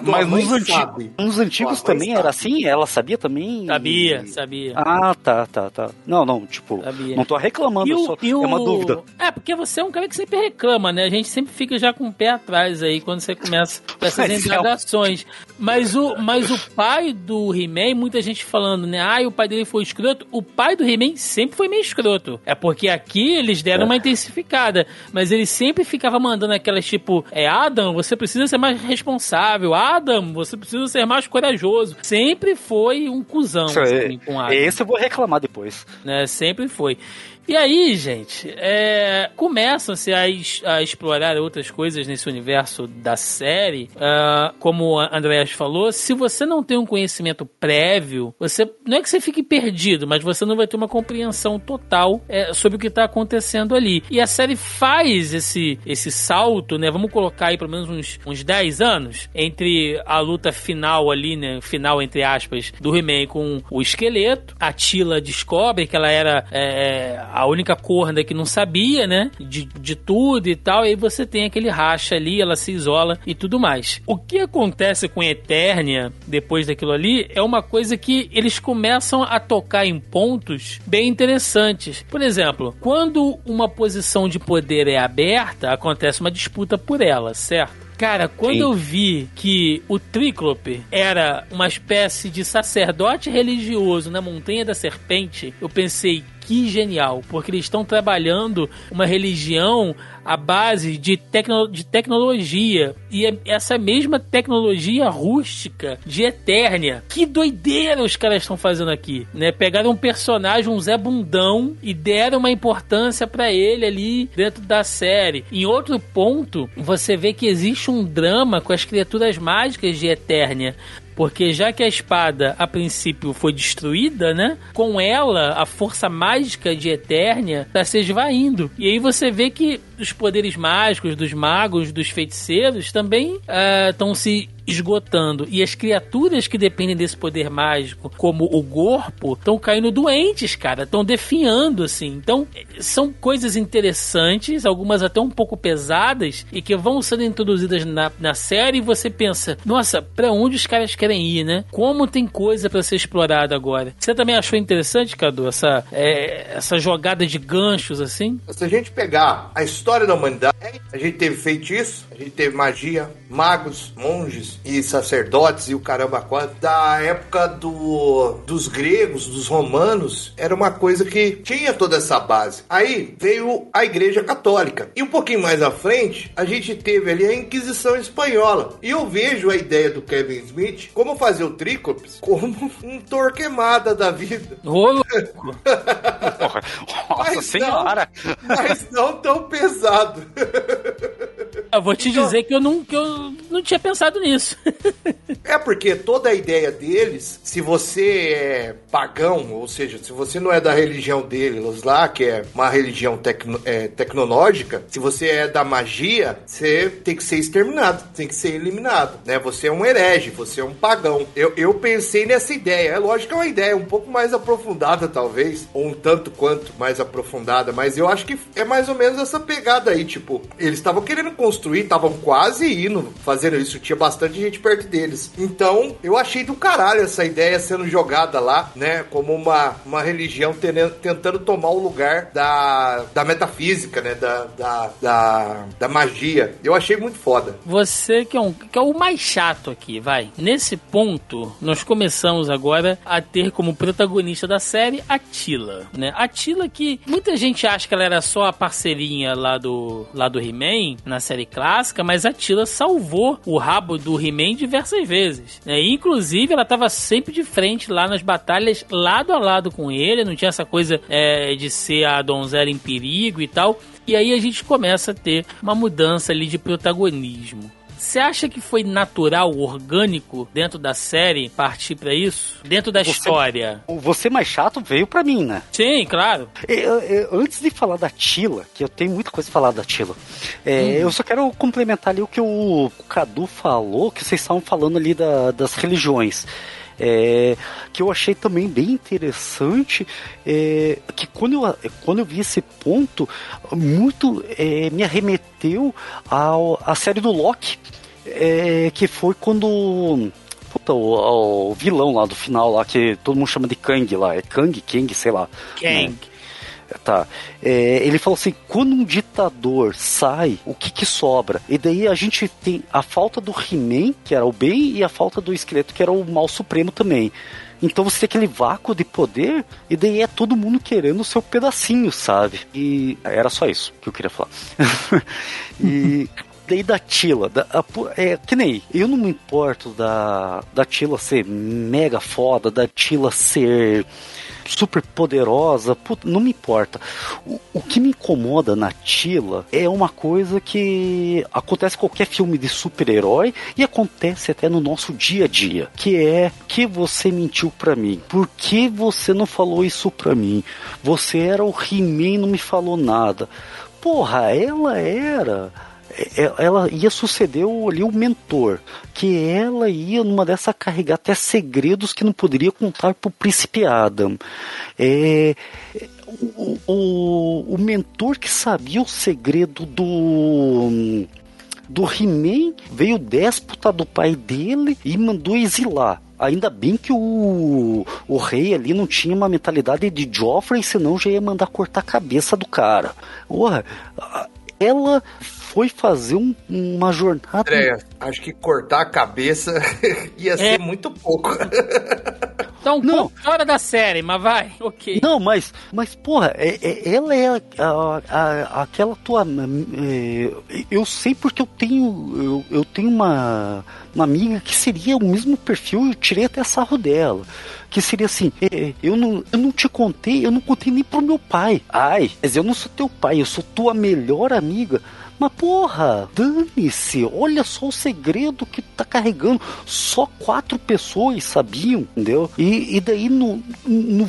Mas nos, antigo, nos antigos também sabe. era assim? Ela sabia também? Sabia, sabia. Ah, tá, tá, tá. Não, não, tipo, sabia. não tô reclamando, o, só, é uma dúvida. É, porque você é um cara que sempre reclama, né? A gente sempre fica já com o pé atrás aí quando você começa essas, essas indagações. Mas o, mas o pai do He-Man, muita gente falando, né? Ah, o pai dele foi escroto. O pai do He-Man sempre foi meio escroto. É porque aqui eles deram uma intensificada. Mas ele sempre ficava mandando aquelas tipo: É Adam, você precisa ser mais responsável. Adam, você precisa ser mais corajoso. Sempre foi um cuzão assim, com Adam. Esse eu vou reclamar depois. Né? Sempre foi. E aí, gente, é, começam-se a, a, explorar outras coisas nesse universo da série. Uh, como a Andreas falou, se você não tem um conhecimento prévio, você não é que você fique perdido, mas você não vai ter uma compreensão total é, sobre o que está acontecendo ali. E a série faz esse, esse salto, né? Vamos colocar aí pelo menos uns, uns 10 anos entre a luta final ali, né? Final, entre aspas, do He-Man com o esqueleto. A Tila descobre que ela era. É, a única corda que não sabia, né? De, de tudo e tal. E aí você tem aquele racha ali, ela se isola e tudo mais. O que acontece com Eternia depois daquilo ali é uma coisa que eles começam a tocar em pontos bem interessantes. Por exemplo, quando uma posição de poder é aberta, acontece uma disputa por ela, certo? Cara, quando Sim. eu vi que o Tríclope era uma espécie de sacerdote religioso na Montanha da Serpente, eu pensei, que genial, porque eles estão trabalhando uma religião à base de, tecno, de tecnologia. E é essa mesma tecnologia rústica de Eternia. Que doideira os caras estão fazendo aqui, né? Pegaram um personagem, um Zé Bundão, e deram uma importância para ele ali dentro da série. Em outro ponto, você vê que existe um drama com as criaturas mágicas de Eternia. Porque já que a espada a princípio foi destruída, né? Com ela, a força mágica de Eternia está se esvaindo. E aí você vê que dos poderes mágicos, dos magos, dos feiticeiros também estão uh, se esgotando. E as criaturas que dependem desse poder mágico, como o corpo, estão caindo doentes, cara. Estão definhando, assim. Então, são coisas interessantes, algumas até um pouco pesadas, e que vão sendo introduzidas na, na série e você pensa, nossa, pra onde os caras querem ir, né? Como tem coisa para ser explorada agora. Você também achou interessante, Cadu, essa, é, essa jogada de ganchos, assim? Se a gente pegar a história da humanidade, a gente teve feitiço, a gente teve magia, magos, monges, e sacerdotes e o caramba quatro, da época do, dos gregos, dos romanos, era uma coisa que tinha toda essa base. Aí veio a Igreja Católica. E um pouquinho mais à frente, a gente teve ali a Inquisição Espanhola. E eu vejo a ideia do Kevin Smith como fazer o Trícops como um torquemada da vida. Ô, Nossa mas senhora! Não, mas não tão pesado. Eu vou te então, dizer que eu, não, que eu não tinha pensado nisso. é porque toda a ideia deles, se você é pagão, ou seja, se você não é da religião deles lá, que é uma religião tecno, é, tecnológica, se você é da magia, você tem que ser exterminado, tem que ser eliminado, né? Você é um herege, você é um pagão. Eu, eu pensei nessa ideia. É lógico que é uma ideia um pouco mais aprofundada, talvez, ou um tanto quanto mais aprofundada, mas eu acho que é mais ou menos essa pegada aí, tipo, eles estavam querendo construir, estavam quase indo fazendo isso, tinha bastante gente perto deles. Então, eu achei do caralho essa ideia sendo jogada lá, né? Como uma, uma religião tentando tomar o lugar da, da metafísica, né? Da, da, da, da magia. Eu achei muito foda. Você que é, um, que é o mais chato aqui, vai. Nesse ponto, nós começamos agora a ter como protagonista da série a Tila, né? A Tila que muita gente acha que ela era só a parceirinha lá do, lá do He-Man, na série clássica, mas a Tila salvou o rabo do He-Man diversas vezes. Né? Inclusive, ela estava sempre de frente lá nas batalhas, lado a lado com ele, não tinha essa coisa é, de ser a donzela em perigo e tal. E aí a gente começa a ter uma mudança ali de protagonismo. Você acha que foi natural, orgânico dentro da série partir para isso? Dentro da você, história? Você mais chato veio para mim, né? Sim, claro. Eu, eu, antes de falar da Tila, que eu tenho muita coisa a falar da Tila, é, hum. eu só quero complementar ali o que o Cadu falou, que vocês estavam falando ali da, das religiões. É, que eu achei também bem interessante, é, que quando eu, quando eu vi esse ponto, muito é, me arremeteu ao, à série do Loki, é, que foi quando puta, o, o, vilão lá do final lá, que todo mundo chama de Kang lá, é Kang, Kang, sei lá. Kang. Né? Tá. É, ele falou assim: quando um ditador sai, o que que sobra? E daí a gente tem a falta do He-Man, que era o bem, e a falta do esqueleto, que era o mal supremo também. Então você tem aquele vácuo de poder, e daí é todo mundo querendo o seu pedacinho, sabe? E era só isso que eu queria falar. e daí da Tila, da, a, é, que nem eu não me importo da, da Tila ser mega foda, da Tila ser super poderosa, não me importa. O, o que me incomoda na Tila é uma coisa que acontece em qualquer filme de super-herói e acontece até no nosso dia a dia, que é que você mentiu para mim. Por que você não falou isso para mim? Você era o He-Man e não me falou nada. Porra, ela era ela ia suceder ali o mentor, que ela ia numa dessa carregar até segredos que não poderia contar pro príncipe Adam. É, o, o, o mentor que sabia o segredo do do He-Man veio déspota do pai dele e mandou exilar. Ainda bem que o, o rei ali não tinha uma mentalidade de Joffrey, senão já ia mandar cortar a cabeça do cara. Porra, ela foi fazer um, uma jornada. André, acho que cortar a cabeça ia é. ser muito pouco. Um não. pouco fora da série, mas vai, ok. Não, mas, mas porra, é, é, ela é a, a, a, aquela tua. É, eu sei porque eu tenho. Eu, eu tenho uma, uma amiga que seria o mesmo perfil, eu tirei até sarro dela que seria assim: é, eu, não, eu não te contei, eu não contei nem pro meu pai. Ai, mas eu não sou teu pai, eu sou tua melhor amiga. Mas porra, dane-se, olha só o segredo que tá carregando. Só quatro pessoas sabiam, entendeu? E, e daí no, no,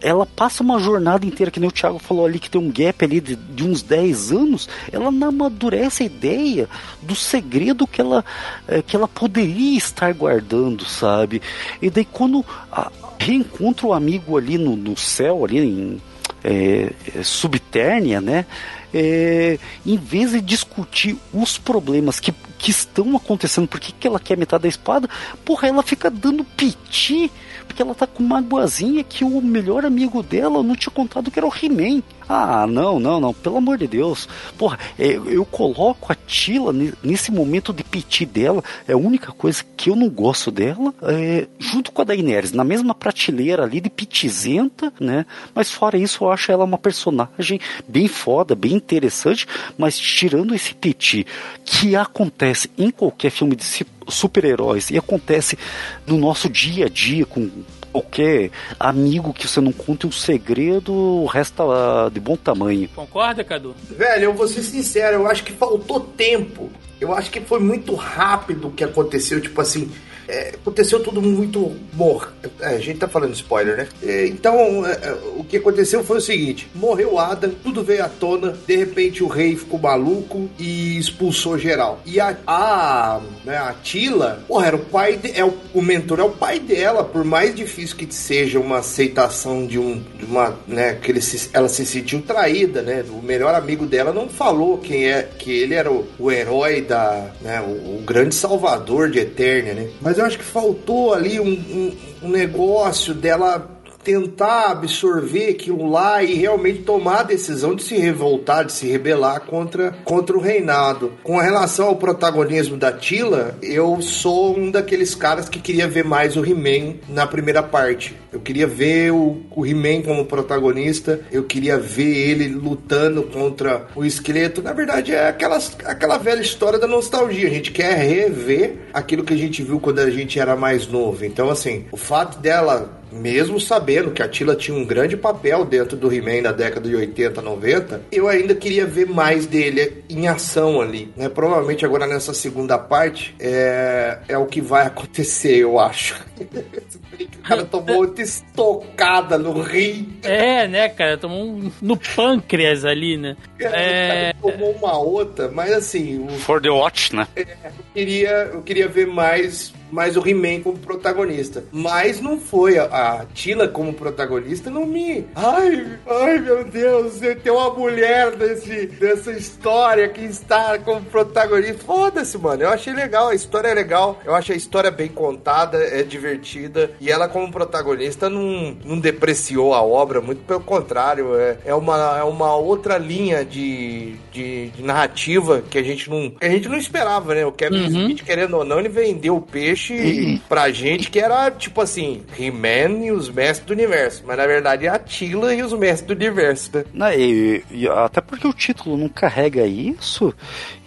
ela passa uma jornada inteira, que nem o Thiago falou ali, que tem um gap ali de, de uns 10 anos, ela não amadurece a ideia do segredo que ela, é, que ela poderia estar guardando, sabe? E daí quando a, reencontra o amigo ali no, no céu, ali em é, é né? É, em vez de discutir os problemas que, que estão acontecendo, por que, ela quer metade da espada, porra, ela fica dando piti porque ela tá com uma boazinha que o melhor amigo dela não tinha contado que era o He-Man. Ah, não, não, não, pelo amor de Deus. Porra, é, eu coloco a Tila nesse momento de piti dela, é a única coisa que eu não gosto dela, é, junto com a Daenerys, na mesma prateleira ali de pitizenta, né? Mas fora isso, eu acho ela uma personagem bem foda, bem interessante, mas tirando esse piti que acontece em qualquer filme de super-heróis e acontece no nosso dia a dia com qualquer amigo que você não conte um segredo, resta de bom tamanho. Concorda, Cadu? Velho, eu vou ser sincero, eu acho que faltou tempo. Eu acho que foi muito rápido o que aconteceu, tipo assim, é, aconteceu tudo muito mor. É, a gente tá falando spoiler, né? É, então, é, é, o que aconteceu foi o seguinte: morreu Adam, tudo veio à tona, de repente o rei ficou maluco e expulsou geral. E a, a, né, a Tila, porra, era o pai, de, é o, o mentor é o pai dela, por mais difícil que seja uma aceitação de um, de uma, né, que ele se, ela se sentiu traída, né? O melhor amigo dela não falou quem é, que ele era o, o herói da, né, o, o grande salvador de Eternia, né? Mas eu acho que faltou ali um, um, um negócio dela tentar absorver aquilo lá e realmente tomar a decisão de se revoltar, de se rebelar contra, contra o reinado. Com relação ao protagonismo da Tila, eu sou um daqueles caras que queria ver mais o He-Man na primeira parte. Eu queria ver o, o He-Man como protagonista, eu queria ver ele lutando contra o esqueleto. Na verdade, é aquelas, aquela velha história da nostalgia. A gente quer rever aquilo que a gente viu quando a gente era mais novo. Então, assim, o fato dela mesmo sabendo que a Tila tinha um grande papel dentro do He-Man na década de 80, 90, eu ainda queria ver mais dele em ação ali. Né? Provavelmente agora nessa segunda parte é, é o que vai acontecer, eu acho. o cara tomou outra estocada no rim. É, né, cara? Tomou um no pâncreas ali, né? É, é... tomou uma outra, mas assim. O... For the watch, né? É, eu, queria, eu queria ver mais mais o He-Man como protagonista. Mas não foi. A, a Tila como protagonista não me. Ai, ai meu Deus, tem uma mulher desse, dessa história que está como protagonista. Foda-se, mano. Eu achei legal, a história é legal. Eu achei a história bem contada, é divertida. E ela, como protagonista, não, não depreciou a obra, muito pelo contrário. É, é, uma, é uma outra linha de, de, de narrativa que a gente não. A gente não esperava, né? O Kevin uhum. Smith, querendo ou não, ele vendeu o peixe peixe pra gente que era tipo assim, He-Man e os mestres do universo. Mas na verdade é a Tila e os mestres do universo, né? Não, e, e, até porque o título não carrega isso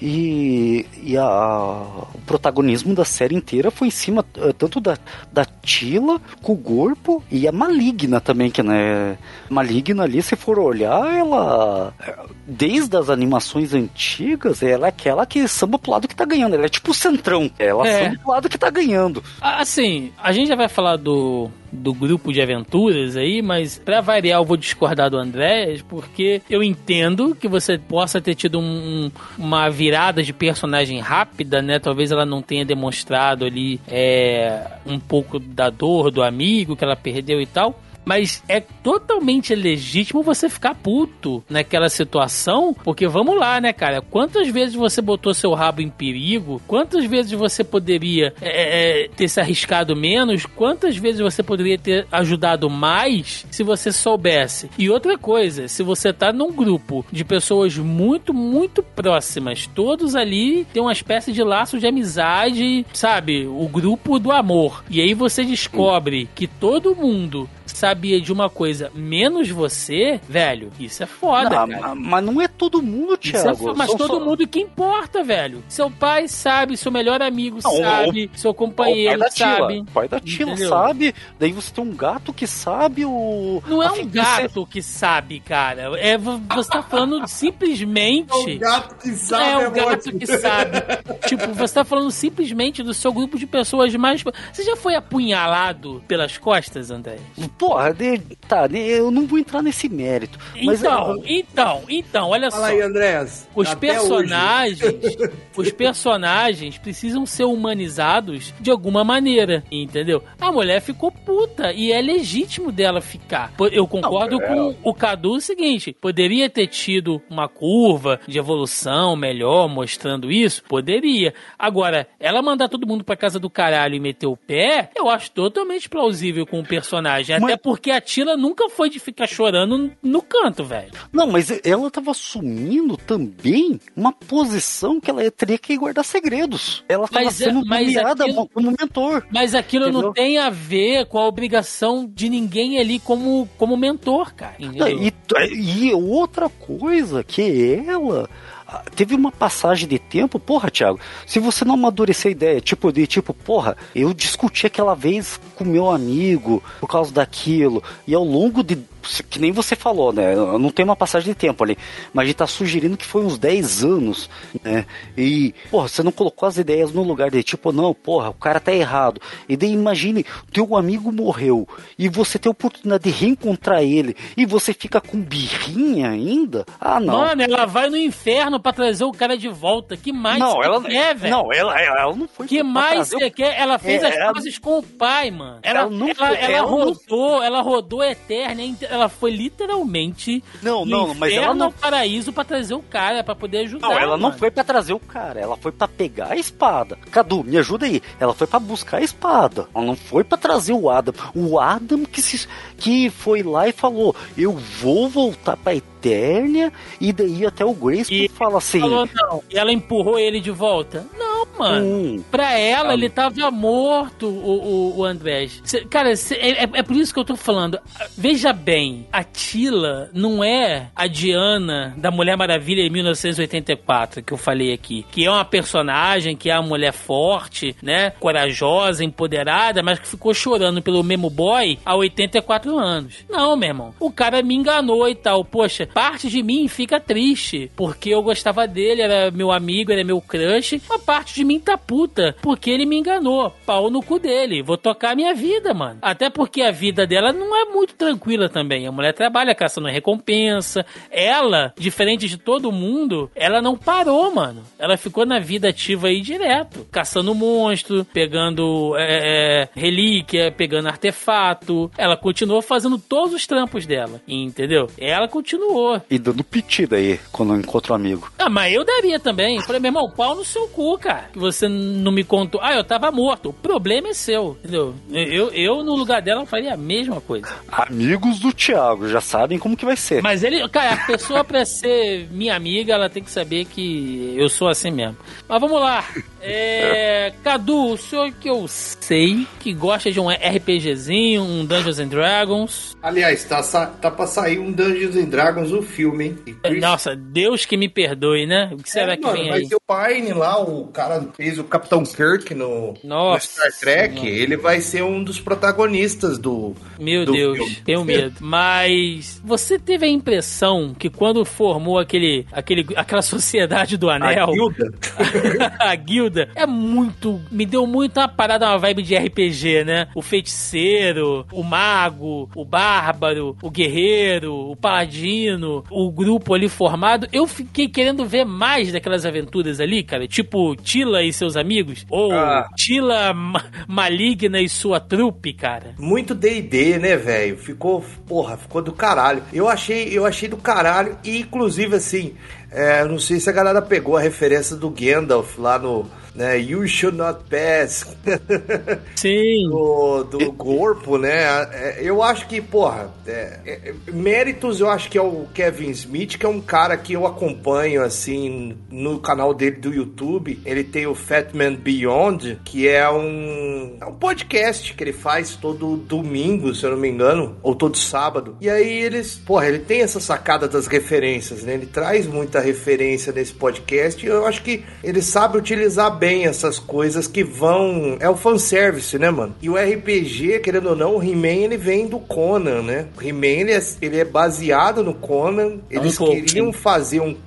e, e a, o protagonismo da série inteira foi em cima eh, tanto da, da Tila com o corpo e a Maligna também, que né? Maligna ali, se for olhar, ela desde as animações antigas, ela é aquela que samba pro lado que tá ganhando. Ela é tipo o centrão. Ela é. samba pro lado que tá ganhando. Assim, a gente já vai falar do do grupo de aventuras aí, mas para variar eu vou discordar do André, porque eu entendo que você possa ter tido um, uma virada de personagem rápida, né? Talvez ela não tenha demonstrado ali é, um pouco da dor do amigo que ela perdeu e tal, mas é totalmente legítimo você ficar puto naquela situação, porque vamos lá, né, cara? Quantas vezes você botou seu rabo em perigo? Quantas vezes você poderia é, é, é, ter se arriscado menos? Quantas vezes você poderia ter ajudado mais se você soubesse? E outra coisa, se você tá num grupo de pessoas muito, muito próximas, todos ali têm uma espécie de laço de amizade, sabe? O grupo do amor. E aí você descobre que todo mundo sabia de uma coisa menos você, velho, isso é foda, não, cara. Mas não é todo mundo, Thiago. É mas Só todo só... mundo que importa, velho. Seu pai sabe, seu melhor amigo não, sabe, o, seu companheiro o sabe. O pai da Tila sabe, daí você tem um gato que sabe o... Não é um gato você... que sabe, cara. É, você tá falando simplesmente... É um gato que sabe, É um gato que sabe. tipo, você tá falando simplesmente do seu grupo de pessoas mais... Você já foi apunhalado pelas costas, André? Porra, de, tá, de, eu não vou entrar nesse mérito. Mas então, é... então, então, olha Fala só. aí, Andréas. Os personagens, os personagens precisam ser humanizados de alguma maneira, entendeu? A mulher ficou puta e é legítimo dela ficar. Eu concordo não, com o Cadu o seguinte, poderia ter tido uma curva de evolução melhor mostrando isso? Poderia. Agora, ela mandar todo mundo pra casa do caralho e meter o pé, eu acho totalmente plausível com o personagem. Mas... Até porque a Tila nunca foi de ficar chorando no canto, velho. Não, mas ela tava assumindo também uma posição que ela teria que guardar segredos. Ela tava mas, é, sendo nomeada como mentor. Mas aquilo entendeu? não tem a ver com a obrigação de ninguém ali como, como mentor, cara. E, e outra coisa que ela teve uma passagem de tempo, porra, Thiago, se você não amadurecer a ideia, tipo, de tipo, porra, eu discuti aquela vez com meu amigo por causa daquilo, e ao longo de que nem você falou, né? Não tem uma passagem de tempo ali. Mas a gente tá sugerindo que foi uns 10 anos, né? E, porra, você não colocou as ideias no lugar de tipo, não, porra, o cara tá errado. E daí imagine, teu amigo morreu e você tem a oportunidade de reencontrar ele e você fica com birrinha ainda? Ah, não. Mano, ela vai no inferno para trazer o cara de volta. Que mais não, ela, quer, velho? Não, ela, ela não foi. Que mais você quer? Ela fez é, as ela... coisas com o pai, mano. Ela, ela, não, ela, ela, ela rodou, não... ela rodou eterna ela foi literalmente não, não, mas ela não paraíso para trazer o cara para poder ajudar. Não, ela mano. não foi para trazer o cara, ela foi para pegar a espada. Cadu, me ajuda aí. Ela foi para buscar a espada. Ela não foi para trazer o Adam. O Adam que se, que foi lá e falou: "Eu vou voltar para Eternia" e daí até o Grace e fala assim: falou, não. E ela empurrou ele de volta. Não, mano. Hum. Pra ela, ah, ele tava morto, o, o, o Andrés. Cê, cara, cê, é, é, é por isso que eu tô falando. Veja bem, a Tila não é a Diana da Mulher Maravilha em 1984, que eu falei aqui. Que é uma personagem, que é uma mulher forte, né? Corajosa, empoderada, mas que ficou chorando pelo Memo Boy há 84 anos. Não, meu irmão. O cara me enganou e tal. Poxa, parte de mim fica triste, porque eu gostava dele, era meu amigo, era meu crush. Uma parte de mim tá puta, porque ele me enganou. Pau no cu dele. Vou tocar a minha vida, mano. Até porque a vida dela não é muito tranquila também. A mulher trabalha caçando recompensa. Ela, diferente de todo mundo, ela não parou, mano. Ela ficou na vida ativa aí direto. Caçando monstro, pegando é, é, relíquia, pegando artefato. Ela continuou fazendo todos os trampos dela. Entendeu? Ela continuou. E dando piti daí, quando encontra um amigo. Ah, mas eu daria também. falei, meu irmão, pau no seu cu, cara. Que você não me contou. Ah, eu tava morto. O problema é seu. Entendeu? Eu, eu no lugar dela, faria a mesma coisa. Amigos do Thiago, já sabem como que vai ser. Mas ele, cara, a pessoa pra ser minha amiga, ela tem que saber que eu sou assim mesmo. Mas vamos lá. É, Cadu, o senhor que eu sei que gosta de um RPGzinho, um Dungeons and Dragons. Aliás, tá, tá pra sair um Dungeons and Dragons, o filme, hein? Chris... Nossa, Deus que me perdoe, né? O que será é, que mano, vem vai aí? Vai ter o Pine lá, o cara que fez o Capitão Kirk no, no Star Trek. Nossa. Ele vai ser um dos protagonistas do. Meu do Deus, filme. tenho medo. Mas você teve a impressão que quando formou aquele, aquele, aquela sociedade do anel. A guilda? a guilda é muito. Me deu muito uma parada, uma vibe de RPG, né? O feiticeiro, o mago, o bárbaro, o guerreiro, o paladino, o grupo ali formado. Eu fiquei querendo ver mais daquelas aventuras ali, cara. Tipo Tila e seus amigos. Ou ah. Tila ma maligna e sua trupe, cara. Muito DD, né, velho? Ficou, porra, ficou do caralho. Eu achei, eu achei do caralho. E inclusive assim É, não sei se a galera pegou a referência do Gandalf lá no né? You should not pass. Sim. do, do corpo, né? É, eu acho que, porra, é, é, méritos eu acho que é o Kevin Smith, que é um cara que eu acompanho, assim, no canal dele do YouTube. Ele tem o Fat Man Beyond, que é um, é um podcast que ele faz todo domingo, se eu não me engano, ou todo sábado. E aí eles, porra, ele tem essa sacada das referências, né? Ele traz muita referência nesse podcast e eu acho que ele sabe utilizar bem bem essas coisas que vão. É o fanservice, né, mano? E o RPG, querendo ou não, o He-Man ele vem do Conan, né? O He-Man ele, é, ele é baseado no Conan. Eles um queriam fazer um.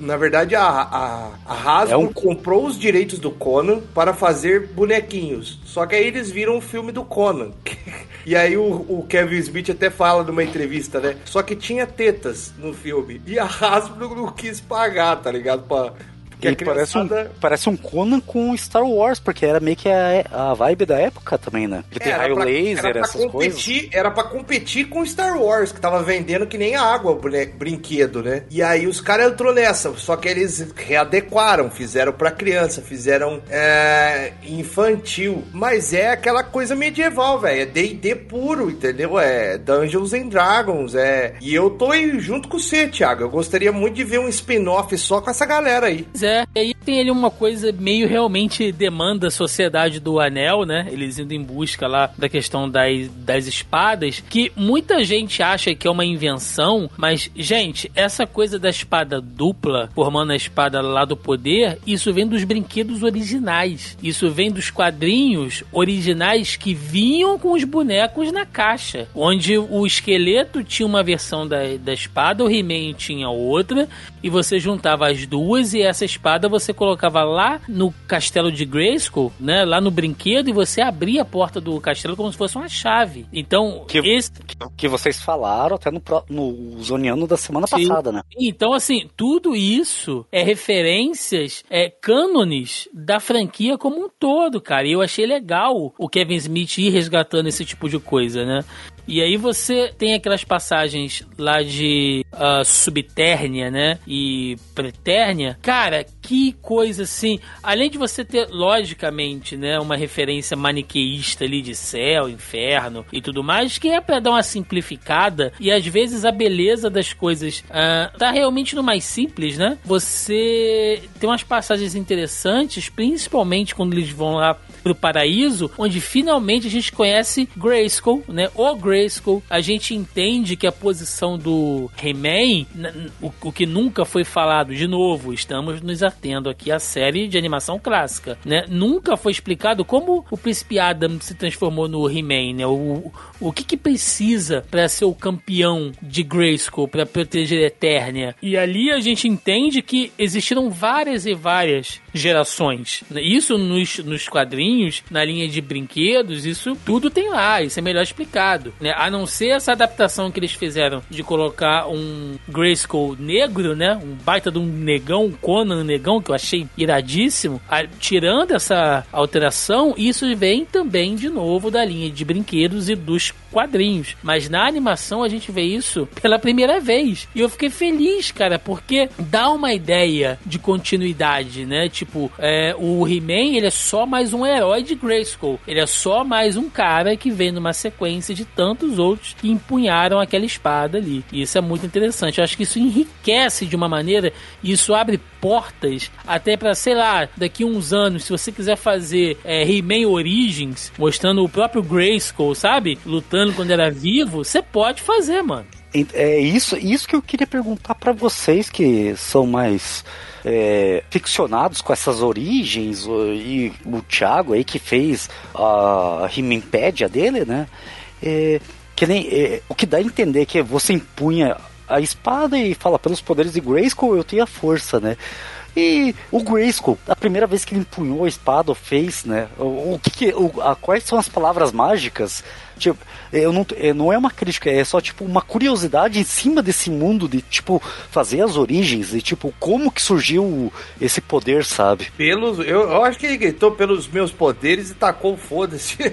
Na verdade, a, a, a Hasbro é um... comprou os direitos do Conan para fazer bonequinhos. Só que aí eles viram o filme do Conan. E aí o, o, Kevin Smith até fala numa entrevista, né? Só que tinha tetas no filme. E a Hasbro não quis pagar, tá ligado? Pra, que parece, um, parece um Conan com Star Wars, porque era meio que a, a vibe da época também, né? Que tem raio pra, laser, essas competir, coisas. Era pra competir com Star Wars, que tava vendendo que nem água o brinquedo, né? E aí os caras entrou nessa, só que eles readequaram, fizeram pra criança, fizeram é, infantil. Mas é aquela coisa medieval, velho. É D&D puro, entendeu? É Dungeons and Dragons, é... E eu tô aí junto com você, Thiago. Eu gostaria muito de ver um spin-off só com essa galera aí. É, é. E aí tem ali uma coisa meio realmente demanda a sociedade do anel, né? Eles indo em busca lá da questão das, das espadas, que muita gente acha que é uma invenção, mas, gente, essa coisa da espada dupla, formando a espada lá do poder, isso vem dos brinquedos originais. Isso vem dos quadrinhos originais que vinham com os bonecos na caixa. Onde o esqueleto tinha uma versão da, da espada, o He-Man tinha outra, e você juntava as duas e essa espada você colocava lá no castelo de Grayskull, né? Lá no brinquedo e você abria a porta do castelo como se fosse uma chave. Então, que, esse... que vocês falaram até no, no zoneando da semana Sim. passada, né? Então, assim, tudo isso é referências, é cânones da franquia como um todo, cara. E eu achei legal o Kevin Smith ir resgatando esse tipo de coisa, né? E aí você tem aquelas passagens lá de uh, né? E pretérnia. Cara, que coisa assim. Além de você ter, logicamente, né, uma referência maniqueísta ali de céu, inferno e tudo mais, que é para dar uma simplificada e às vezes a beleza das coisas uh, tá realmente no mais simples, né? Você tem umas passagens interessantes, principalmente quando eles vão lá pro paraíso, onde finalmente a gente conhece Grayskull, né? O Grayskull. A gente entende que a posição do He-Man, o, o, que nunca foi falado, de novo, estamos nos atendo aqui à série de animação clássica, né? Nunca foi explicado como o Príncipe Adam se transformou no He-Man, né? O, o que que precisa para ser o campeão de Grayskull, para proteger a Eternia? E ali a gente entende que existiram várias e várias gerações. Isso nos, nos quadrinhos, na linha de brinquedos, isso tudo tem lá, isso é melhor explicado. Né? A não ser essa adaptação que eles fizeram de colocar um Grayskull negro, né? Um baita de um negão, um Conan negão, que eu achei iradíssimo. Tirando essa alteração, isso vem também de novo da linha de brinquedos e dos quadrinhos. Mas na animação a gente vê isso pela primeira vez. E eu fiquei feliz, cara, porque dá uma ideia de continuidade, né? Tipo, é, o He-Man, ele é só mais um herói de Grayskull. Ele é só mais um cara que vem numa sequência de tantos outros que empunharam aquela espada ali. E isso é muito interessante. Eu acho que isso enriquece de uma maneira, isso abre portas até para sei lá, daqui uns anos, se você quiser fazer é, He-Man Origins, mostrando o próprio Grayskull, sabe? Lutando quando era vivo, você pode fazer, mano. É isso, isso que eu queria perguntar para vocês que são mais é, ficcionados com essas origens e o Thiago aí que fez a Rimempédia dele, né? É, que nem, é, o que dá a entender que você empunha a espada e fala pelos poderes de Grayskull eu tenho a força, né? E o Grayskull, a primeira vez que ele empunhou a espada, ou fez, né? O, o que, que o, a, quais são as palavras mágicas? Tipo, eu não, não é uma crítica, é só tipo uma curiosidade em cima desse mundo de tipo fazer as origens e tipo como que surgiu esse poder, sabe? Pelos, eu, eu acho que ele gritou pelos meus poderes e tacou foda-se.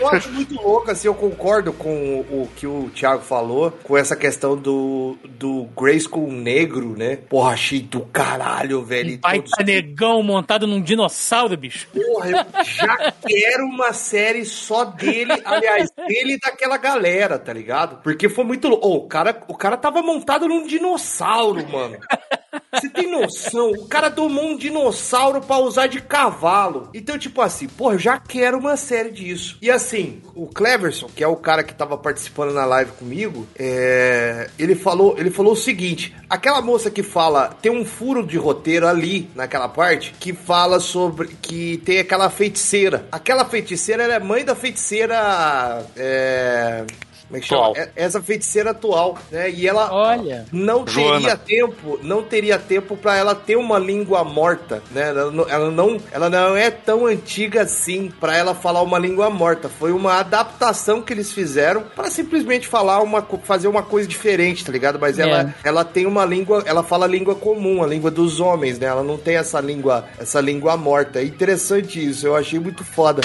Eu acho muito louco, assim, eu concordo com o que o Thiago falou, com essa questão do, do Grayskull negro, né? Porra, achei do caralho, velho. Um pai todos... negão montado num dinossauro, bicho. Porra, eu já quero uma série só dele, aliás, dele e daquela galera, tá ligado? Porque foi muito louco. Oh, o, cara, o cara tava montado num dinossauro, mano. Você tem noção? O cara domou um dinossauro para usar de cavalo. Então, tipo assim, pô, eu já quero uma série disso. E assim, o Cleverson, que é o cara que tava participando na live comigo, é... ele, falou, ele falou o seguinte: aquela moça que fala, tem um furo de roteiro ali, naquela parte, que fala sobre que tem aquela feiticeira. Aquela feiticeira ela é mãe da feiticeira. É como é que chama? É, essa feiticeira atual, né? E ela Olha. não Joana. teria tempo, não teria tempo para ela ter uma língua morta, né? Ela não, ela não, ela não é tão antiga assim para ela falar uma língua morta. Foi uma adaptação que eles fizeram para simplesmente falar uma, fazer uma coisa diferente, tá ligado? Mas ela, é. ela tem uma língua, ela fala a língua comum, a língua dos homens, né? Ela não tem essa língua, essa língua morta. É interessante isso. Eu achei muito foda.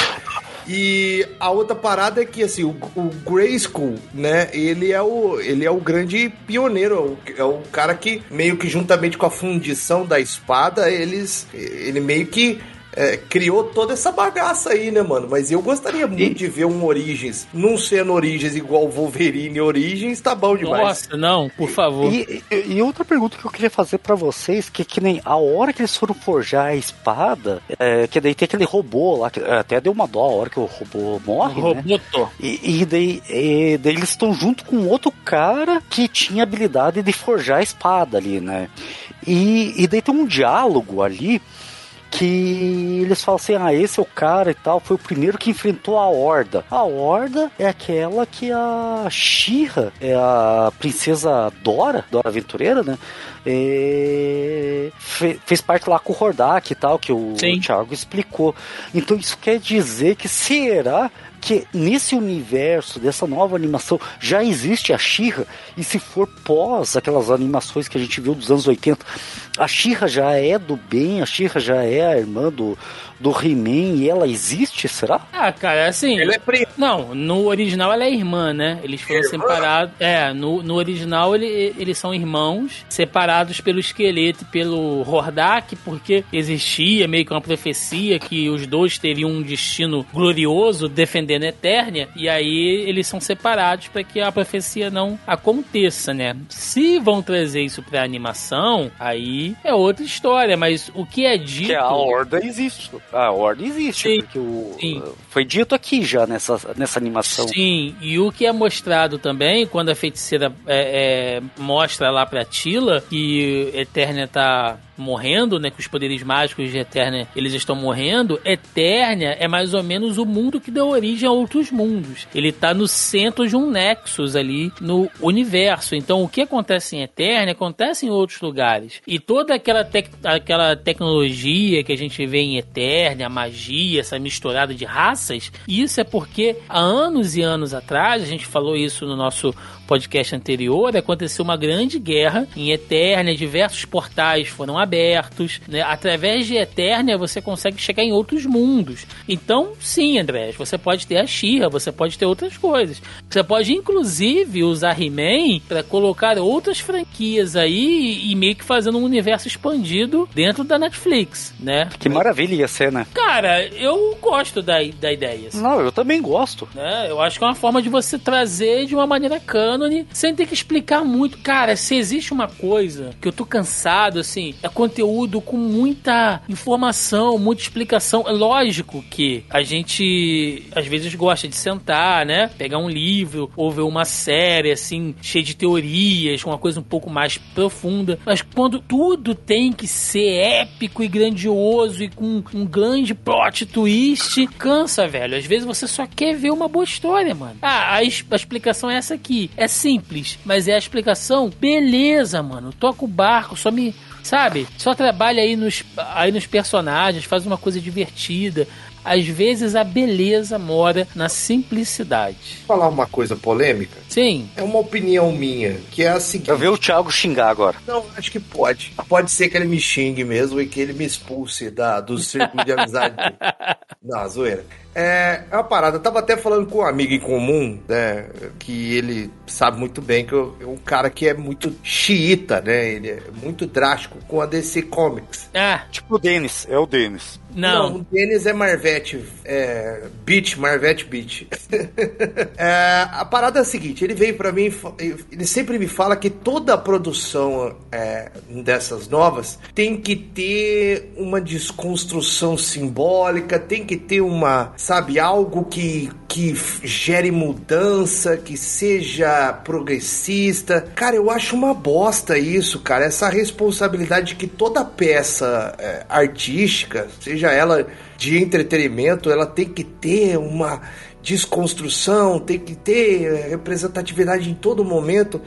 E a outra parada é que, assim, o, o Grayskull, né, ele é o, ele é o grande pioneiro, é o, é o cara que, meio que juntamente com a fundição da espada, eles, ele meio que é, criou toda essa bagaça aí, né, mano? Mas eu gostaria muito e... de ver um Origins. Não sendo Origins igual Wolverine Origins, tá bom demais. Nossa, não, por favor. E, e, e outra pergunta que eu queria fazer para vocês, que que nem a hora que eles foram forjar a espada, é, que daí tem aquele robô lá, que até deu uma dó a hora que o robô morre, o né? Robô e, e, daí, e daí eles estão junto com outro cara que tinha habilidade de forjar a espada ali, né? E, e daí tem um diálogo ali que eles falam assim: ah, esse é o cara e tal, foi o primeiro que enfrentou a Horda. A Horda é aquela que a Shira, é a princesa Dora, Dora Aventureira, né? É, fez parte lá com o Hordak e tal, que o Sim. Thiago explicou. Então isso quer dizer que será que nesse universo dessa nova animação já existe a Shira e se for pós aquelas animações que a gente viu dos anos 80, a Shira já é do bem, a Shira já é a irmã do, do He-Man e ela existe, será? Ah, cara, assim. Ela é prima. Não, no original ela é irmã, né? Eles foram separados. É, no, no original ele, eles são irmãos, separados pelo esqueleto e pelo Hordak, porque existia meio que uma profecia que os dois teriam um destino glorioso defendendo a Eternia, e aí eles são separados para que a profecia não aconteça, né? Se vão trazer isso pra animação, aí é outra história, mas o que é dito. Que a Horda existe a ordem existe, sim, porque o, sim. foi dito aqui já nessa, nessa animação. Sim, e o que é mostrado também, quando a feiticeira é, é, mostra lá pra Tila que Eternia tá morrendo, né? Que os poderes mágicos de Eternia eles estão morrendo. Eternia é mais ou menos o mundo que deu origem a outros mundos. Ele tá no centro de um nexus ali no universo. Então o que acontece em Eternia acontece em outros lugares. E toda aquela, tec aquela tecnologia que a gente vê em Eternia, a magia, essa misturada de raças, isso é porque há anos e anos atrás, a gente falou isso no nosso podcast anterior, aconteceu uma grande guerra em Eternia, diversos portais foram abertos, né? Através de Eternia você consegue chegar em outros mundos. Então, sim, André, você pode ter a Shira, você pode ter outras coisas. Você pode inclusive usar He-Man para colocar outras franquias aí e meio que fazendo um universo expandido dentro da Netflix, né? Que maravilha ia ser, né? Cara, eu gosto da, da ideia. Assim. Não, eu também gosto. Né? Eu acho que é uma forma de você trazer de uma maneira cânone, sem ter que explicar muito. Cara, se existe uma coisa que eu tô cansado, assim, é conteúdo com muita informação, muita explicação. É lógico que a gente às vezes gosta de sentar, né? Pegar um livro ou ver uma série, assim, cheia de teorias, uma coisa um pouco mais profunda. Mas quando tudo tem que ser épico e grandioso e com um grande plot twist, cansa, velho. Às vezes você só quer ver uma boa história, mano. Ah, a, a explicação é essa aqui. É simples, mas é a explicação. Beleza, mano. Toca o barco, só me sabe? Só trabalha aí nos, aí nos personagens, faz uma coisa divertida. às vezes a beleza mora na simplicidade. Vou falar uma coisa polêmica? Sim. É uma opinião minha, que é a seguinte. Eu ver o Thiago xingar agora. Não, acho que pode. Pode ser que ele me xingue mesmo e que ele me expulse da, do círculo de amizade. Não, zoeira. É, é uma parada. Eu tava até falando com um amigo em comum, né? Que ele sabe muito bem que eu, é um cara que é muito xiita, né? Ele é muito drástico com a DC Comics. Ah, tipo o Denis, é o Denis. Não. Não, o Denis é Marvete, é, Beach, Marvete Beach. é, a parada é a seguinte, ele veio para mim, ele sempre me fala que toda a produção é, dessas novas tem que ter uma desconstrução simbólica, tem que ter uma, sabe, algo que, que gere mudança, que seja progressista. Cara, eu acho uma bosta isso, cara, essa responsabilidade de que toda peça é, artística, seja seja ela de entretenimento, ela tem que ter uma desconstrução, tem que ter representatividade em todo momento.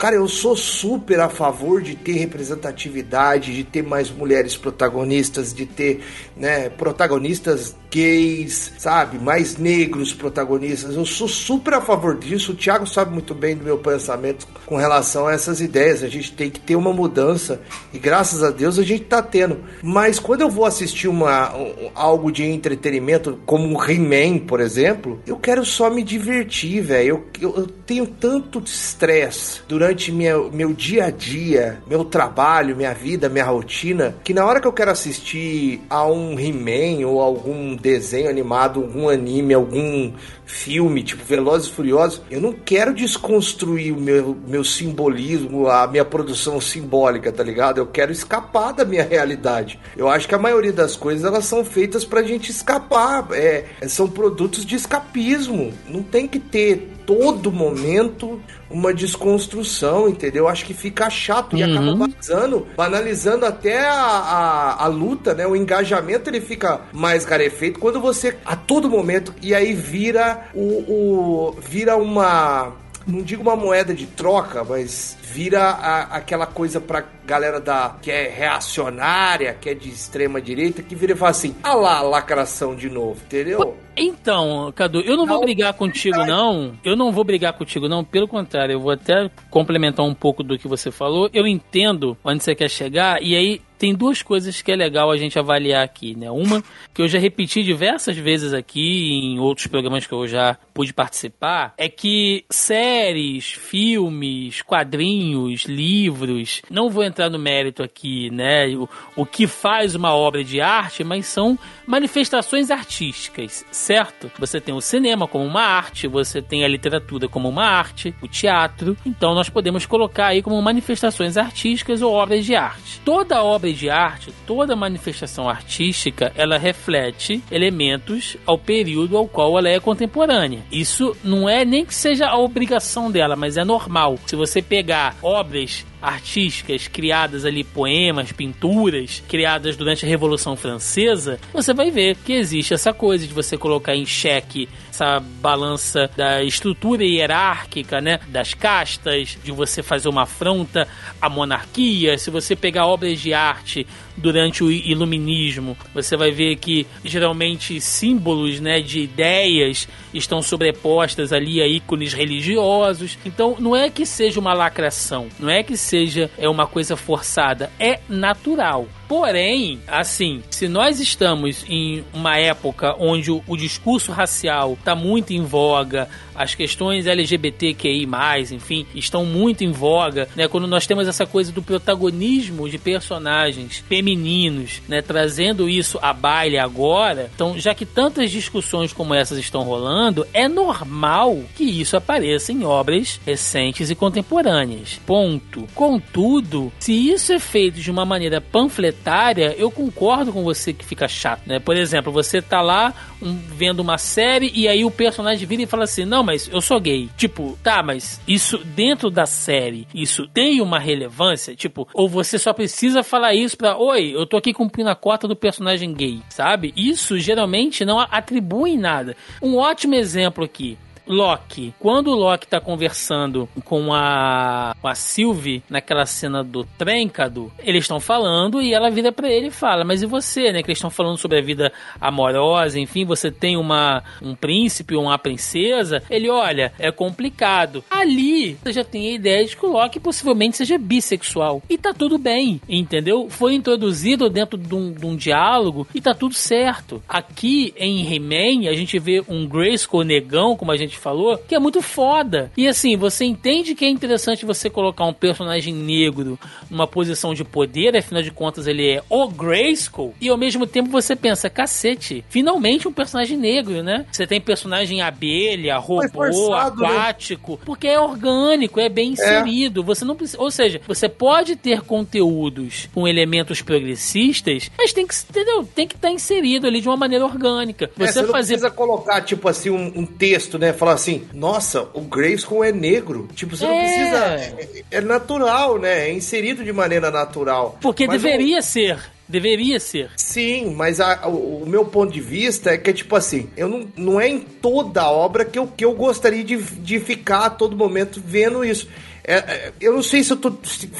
Cara, eu sou super a favor de ter representatividade, de ter mais mulheres protagonistas, de ter né, protagonistas gays, sabe? Mais negros protagonistas. Eu sou super a favor disso. O Thiago sabe muito bem do meu pensamento com relação a essas ideias. A gente tem que ter uma mudança e graças a Deus a gente tá tendo. Mas quando eu vou assistir uma, um, algo de entretenimento, como um He-Man, por exemplo, eu quero só me divertir, velho. Eu, eu, eu, tenho tanto estresse durante minha, meu dia a dia, meu trabalho, minha vida, minha rotina, que na hora que eu quero assistir a um He-Man ou algum desenho animado, algum anime, algum filme, tipo Velozes e Furiosos, eu não quero desconstruir o meu, meu simbolismo, a minha produção simbólica, tá ligado? Eu quero escapar da minha realidade. Eu acho que a maioria das coisas elas são feitas pra gente escapar. É, são produtos de escapismo. Não tem que ter todo momento uma desconstrução, entendeu? Acho que fica chato e acaba uhum. banalizando, banalizando até a, a, a, luta, né? O engajamento ele fica mais garefeito quando você a todo momento e aí vira o, o vira uma não digo uma moeda de troca, mas vira a, aquela coisa pra galera da que é reacionária, que é de extrema direita, que vira e fala assim: ah lá, lacração de novo, entendeu? Então, Cadu, eu não, não vou brigar contigo, não. Eu não vou brigar contigo, não. Pelo contrário, eu vou até complementar um pouco do que você falou. Eu entendo onde você quer chegar, e aí tem duas coisas que é legal a gente avaliar aqui, né? Uma, que eu já repeti diversas vezes aqui em outros programas que eu já pude participar, é que séries, filmes, quadrinhos, livros, não vou entrar no mérito aqui, né? O, o que faz uma obra de arte, mas são manifestações artísticas, certo? Você tem o cinema como uma arte, você tem a literatura como uma arte, o teatro, então nós podemos colocar aí como manifestações artísticas ou obras de arte. Toda obra de arte, toda manifestação artística, ela reflete elementos ao período ao qual ela é contemporânea. Isso não é nem que seja a obrigação dela, mas é normal. Se você pegar obras artísticas criadas ali, poemas, pinturas criadas durante a Revolução Francesa, você vai ver que existe essa coisa de você colocar em xeque essa balança da estrutura hierárquica, né, das castas, de você fazer uma afronta à monarquia. Se você pegar obras de arte durante o iluminismo, você vai ver que geralmente símbolos, né, de ideias estão sobrepostas ali a ícones religiosos. Então, não é que seja uma lacração, não é que seja é uma coisa forçada, é natural. Porém, assim, se nós estamos em uma época onde o, o discurso racial está muito em voga, as questões LGBTQI+, enfim, estão muito em voga, né? Quando nós temos essa coisa do protagonismo de personagens femininos, né? Trazendo isso à baile agora, então, já que tantas discussões como essas estão rolando, é normal que isso apareça em obras recentes e contemporâneas. Ponto. Contudo, se isso é feito de uma maneira panfletária, eu concordo com você que fica chato, né? Por exemplo, você tá lá um, vendo uma série e aí o personagem vira e fala assim: Não, mas eu sou gay. Tipo, tá, mas isso dentro da série, isso tem uma relevância? Tipo, ou você só precisa falar isso pra, oi, eu tô aqui cumprindo a cota do personagem gay, sabe? Isso geralmente não atribui nada. Um ótimo exemplo aqui Loki, quando o Loki tá conversando com a, com a Sylvie naquela cena do trem, Cadu, eles estão falando e ela vira para ele e fala: Mas e você, né? Que eles estão falando sobre a vida amorosa, enfim, você tem uma, um príncipe ou uma princesa. Ele, olha, é complicado. Ali, você já tem a ideia de que o Loki possivelmente seja bissexual. E tá tudo bem, entendeu? Foi introduzido dentro de um, de um diálogo e tá tudo certo. Aqui em He-Man, a gente vê um Grayskull negão, como a gente falou, que é muito foda. E assim, você entende que é interessante você colocar um personagem negro numa posição de poder, afinal de contas ele é o Grayskull, e ao mesmo tempo você pensa, cacete, finalmente um personagem negro, né? Você tem personagem abelha, robô, forçado, né? aquático, né? porque é orgânico, é bem é. inserido. É. Você não precisa, ou seja, você pode ter conteúdos com elementos progressistas, mas tem que, entendeu? Tem que estar tá inserido ali de uma maneira orgânica. Você, é, você não fazer... precisa colocar tipo assim um, um, texto, né? Falar assim, nossa, o Grayskull é negro. Tipo, você é. não precisa, é, é, natural, né? É inserido de maneira natural. Porque mas deveria o... ser. Deveria ser. Sim, mas a, o, o, meu ponto de vista é que, tipo assim, eu não, não é em toda a obra que eu, que eu gostaria de, de ficar a todo momento vendo isso. É, é, eu não sei se eu tô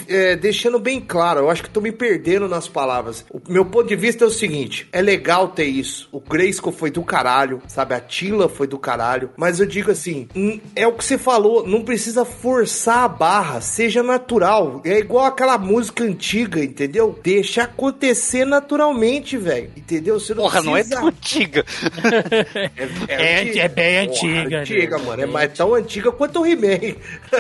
é, deixando bem claro, eu acho que tô me perdendo nas palavras. O meu ponto de vista é o seguinte: é legal ter isso. O Grayskull foi do caralho, sabe? A Tila foi do caralho. Mas eu digo assim: é o que você falou, não precisa forçar a barra, seja natural. É igual aquela música antiga, entendeu? Deixa acontecer naturalmente, velho. Entendeu? Você não Porra, precisa... não é antiga. é, é, é, bem antiga. Porra, antiga, né? mano. É mais tão antiga quanto o He-Man.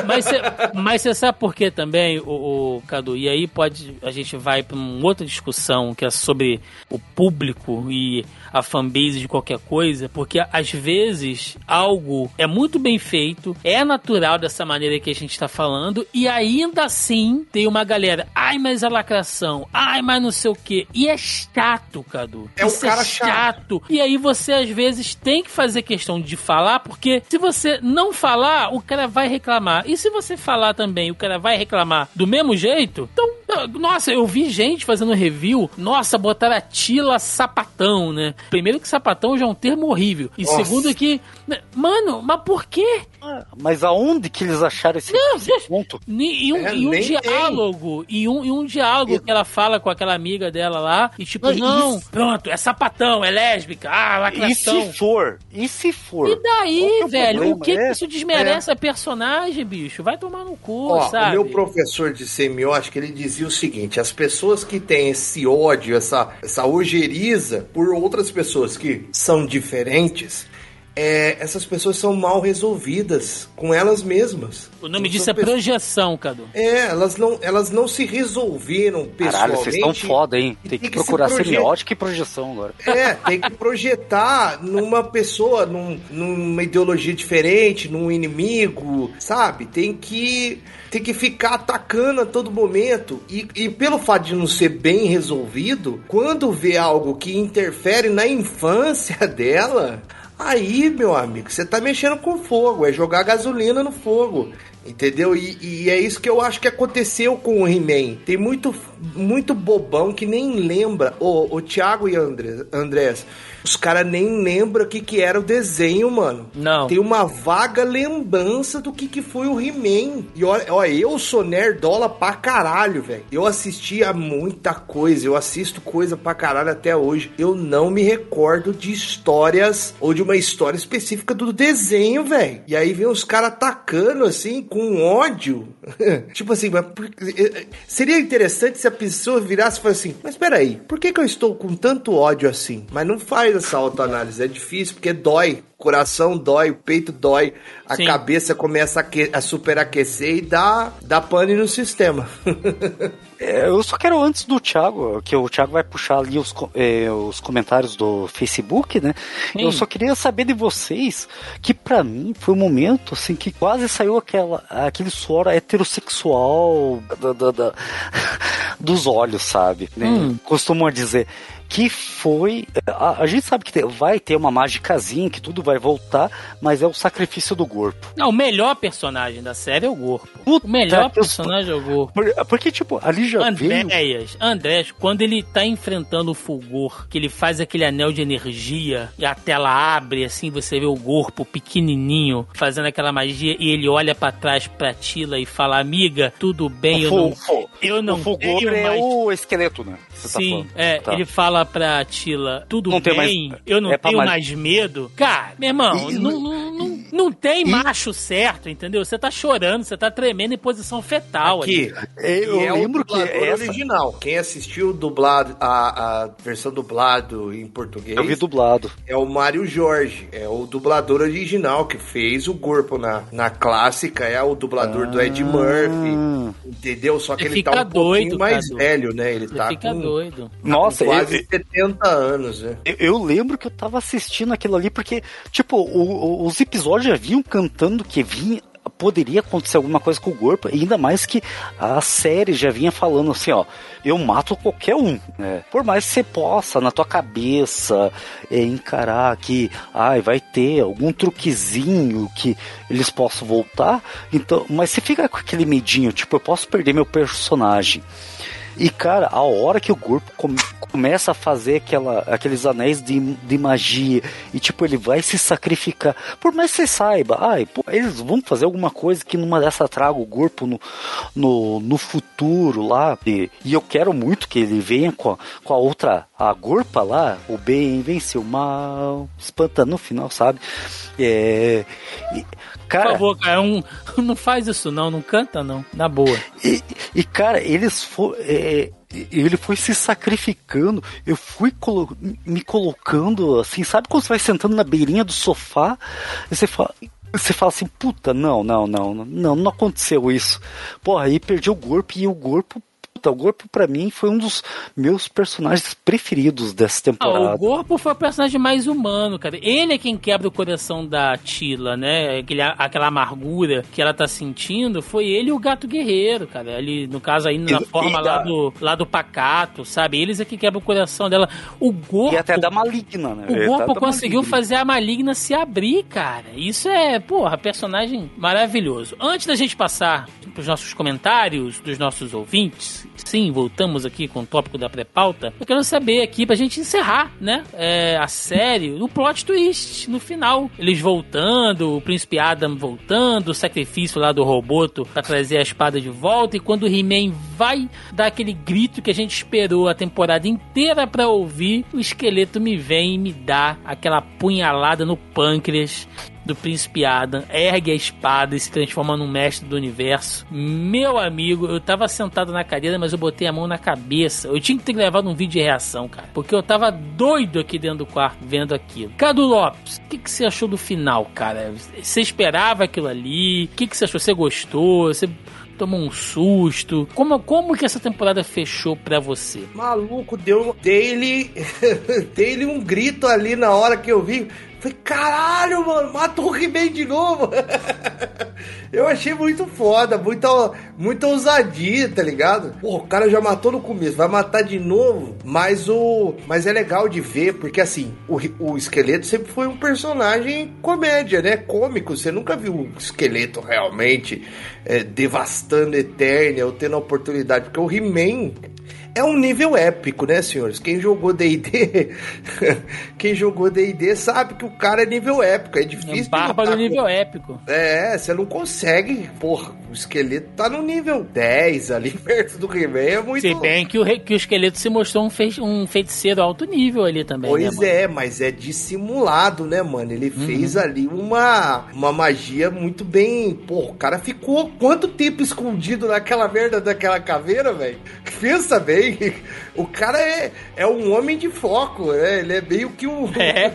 Mas mas você sabe por que também, o, o, Cadu? E aí pode a gente vai para uma outra discussão que é sobre o público e a fanbase de qualquer coisa, porque às vezes algo é muito bem feito, é natural dessa maneira que a gente está falando, e ainda assim tem uma galera, ai, mas a lacração, ai, mas não sei o que, e é chato, Cadu. É Isso um cara é chato. chato. E aí você às vezes tem que fazer questão de falar, porque se você não falar, o cara vai reclamar. E se você falar também, o cara vai reclamar do mesmo jeito, então nossa, eu vi gente fazendo review. Nossa, botaram a Tila sapatão, né? Primeiro que sapatão já é um termo horrível. E nossa. segundo que. Né, mano, mas por quê? Ah, mas aonde que eles acharam esse, não, esse ponto? E um, é, e um diálogo. E um, e um diálogo que ela fala com aquela amiga dela lá. E tipo, não, isso... pronto, é sapatão, é lésbica. Ah, lacração. E se for? E se for? E daí, é velho? O que, é, que isso desmerece é. a personagem, bicho? Vai tomar no cu, Ó, sabe? O meu professor de semiótica, ele dizia dizia o seguinte: as pessoas que têm esse ódio, essa, essa ojeriza por outras pessoas que são diferentes, é, essas pessoas são mal resolvidas com elas mesmas. O nome disso é pessoas... projeção, Cadu. É, elas não, elas não se resolveram pessoalmente. Caralho, vocês estão foda, hein? Tem, tem que, que, procurar projet... semiótica e projeção agora. É, tem que projetar numa pessoa, num, numa ideologia diferente, num inimigo, sabe? Tem que tem que ficar atacando a todo momento. E, e pelo fato de não ser bem resolvido, quando vê algo que interfere na infância dela, aí, meu amigo, você tá mexendo com fogo, é jogar gasolina no fogo. Entendeu? E, e, é isso que eu acho que aconteceu com o He-Man. Tem muito, muito bobão que nem lembra. O, o Thiago e André, Andrés, os caras nem lembram o que, que era o desenho, mano. Não. Tem uma vaga lembrança do que, que foi o He-Man. E olha, olha, eu sou nerdola pra caralho, velho. Eu assistia muita coisa, eu assisto coisa pra caralho até hoje. Eu não me recordo de histórias ou de uma história específica do desenho, velho. E aí vem os caras atacando assim, com ódio. tipo assim, mas, eh, eh, seria interessante se a pessoa virasse e falasse assim: Mas peraí, por que, que eu estou com tanto ódio assim? Mas não faz essa autoanálise. É difícil porque dói. Coração dói, o peito dói, a Sim. cabeça começa a, a superaquecer e dá, dá pane no sistema. é, eu só quero antes do Thiago, que o Thiago vai puxar ali os, é, os comentários do Facebook, né? Sim. Eu só queria saber de vocês que para mim foi um momento assim que quase saiu aquela, aquele suor heterossexual da, da, da dos olhos, sabe? Né? Hum. Costumam dizer que foi. A, a gente sabe que vai ter uma mágicazinha, que tudo vai voltar, mas é o sacrifício do corpo. Não, o melhor personagem da série é o Gorpo. Puta o melhor personagem é o Gorpo. Porque, tipo, ali já Andréas, veio... Andréas, quando ele tá enfrentando o Fulgor, que ele faz aquele anel de energia e a tela abre, assim, você vê o Gorpo pequenininho fazendo aquela magia e ele olha para trás pra Tila e fala, amiga, tudo bem, eu não... Eu não o Fulgor é mais... o esqueleto, né? Tá Sim, tá é, tá. ele fala pra Tila, tudo não bem, mais... eu não é tenho mais... mais medo. Cara, meu irmão, e, não, não, não, não tem e... macho certo, entendeu? Você tá chorando, você tá tremendo em posição fetal. Aqui, eu, eu lembro que é essa... original. Quem assistiu dublado, a, a versão dublado em português... Eu vi dublado. É o Mário Jorge, é o dublador original que fez o corpo na, na clássica, é o dublador ah. do Ed Murphy, entendeu? Só que ele, ele tá um doido, mais velho, né? Ele, ele tá fica com... doido. Nossa, quase eu, 70 anos, né? Eu, eu, lembro que eu tava assistindo aquilo ali porque, tipo, o, o, os episódios já vinham cantando que vinha poderia acontecer alguma coisa com o corpo, ainda mais que a série já vinha falando assim, ó, eu mato qualquer um, né? Por mais que você possa na tua cabeça é, encarar que, ai, vai ter algum truquezinho que eles possam voltar, então, mas você fica com aquele medinho, tipo, eu posso perder meu personagem. E, cara, a hora que o grupo come, começa a fazer aquela, aqueles anéis de, de magia e, tipo, ele vai se sacrificar, por mais que você saiba, ai, pô, eles vão fazer alguma coisa que numa dessa traga o corpo no, no, no futuro lá. E, e eu quero muito que ele venha com a, com a outra, a Gurpa lá, o bem vence o mal, espanta no final, sabe? É. E, cara, Por favor, cara, é um, não faz isso não, não canta não, na boa. E, e cara, eles foram. É, ele foi se sacrificando. Eu fui colo me colocando assim, sabe quando você vai sentando na beirinha do sofá e você fala. Você fala assim, puta, não, não, não, não, não aconteceu isso. Porra, aí perdi o corpo e o corpo puta, o Gorpo para mim foi um dos meus personagens preferidos dessa temporada. Ah, o Gorpo foi o personagem mais humano, cara. Ele é quem quebra o coração da Tila, né? Aquele, aquela amargura que ela tá sentindo, foi ele e o Gato Guerreiro, cara. Ele, no caso aí, na e, forma e lá, do, lá do pacato, sabe? Eles é que quebra o coração dela. O Gorpo... E até da Maligna, né? O Gorpo conseguiu fazer a Maligna se abrir, cara. Isso é, porra, personagem maravilhoso. Antes da gente passar pros nossos comentários dos nossos ouvintes, sim, voltamos aqui com o tópico da pré-pauta. Eu quero saber aqui pra gente encerrar, né? É, a série, o plot twist no final. Eles voltando, o príncipe Adam voltando, o sacrifício lá do Roboto pra trazer a espada de volta. E quando o He-Man vai dar aquele grito que a gente esperou a temporada inteira pra ouvir, o esqueleto me vem e me dá aquela punhalada no pâncreas do príncipe Adam, ergue a espada e se transforma num mestre do universo. Meu amigo, eu tava sentado na cadeira, mas eu botei a mão na cabeça. Eu tinha que ter gravado um vídeo de reação, cara, porque eu tava doido aqui dentro do quarto vendo aquilo. Cadu Lopes, o que, que você achou do final, cara? Você esperava aquilo ali? O que, que você achou? Você gostou? Você tomou um susto? Como, como que essa temporada fechou pra você? Maluco, deu dele, dele um grito ali na hora que eu vi. Falei, caralho, mano, matou o He-Man de novo. eu achei muito foda, muita, muita ousadia, tá ligado? Pô, o cara já matou no começo, vai matar de novo. Mas o. Mas é legal de ver, porque assim, o, o esqueleto sempre foi um personagem comédia, né? Cômico. Você nunca viu um esqueleto realmente é, devastando Eternia ou tendo a oportunidade. Porque o He-Man é um nível épico, né, senhores? Quem jogou D&D, quem jogou D&D sabe que o cara é nível épico, é difícil. É um bárbaro nível épico. É, você não consegue, porra, o esqueleto tá no nível 10 ali perto do he é muito... Se bem que o, que o esqueleto se mostrou um, fe... um feiticeiro alto nível ali também, Pois né, é, mas é dissimulado, né, mano? Ele uhum. fez ali uma, uma magia muito bem... Porra, o cara ficou quanto tempo escondido naquela merda daquela caveira, velho? Pensa bem também. O cara é, é um homem de foco, né? Ele é meio que um. É,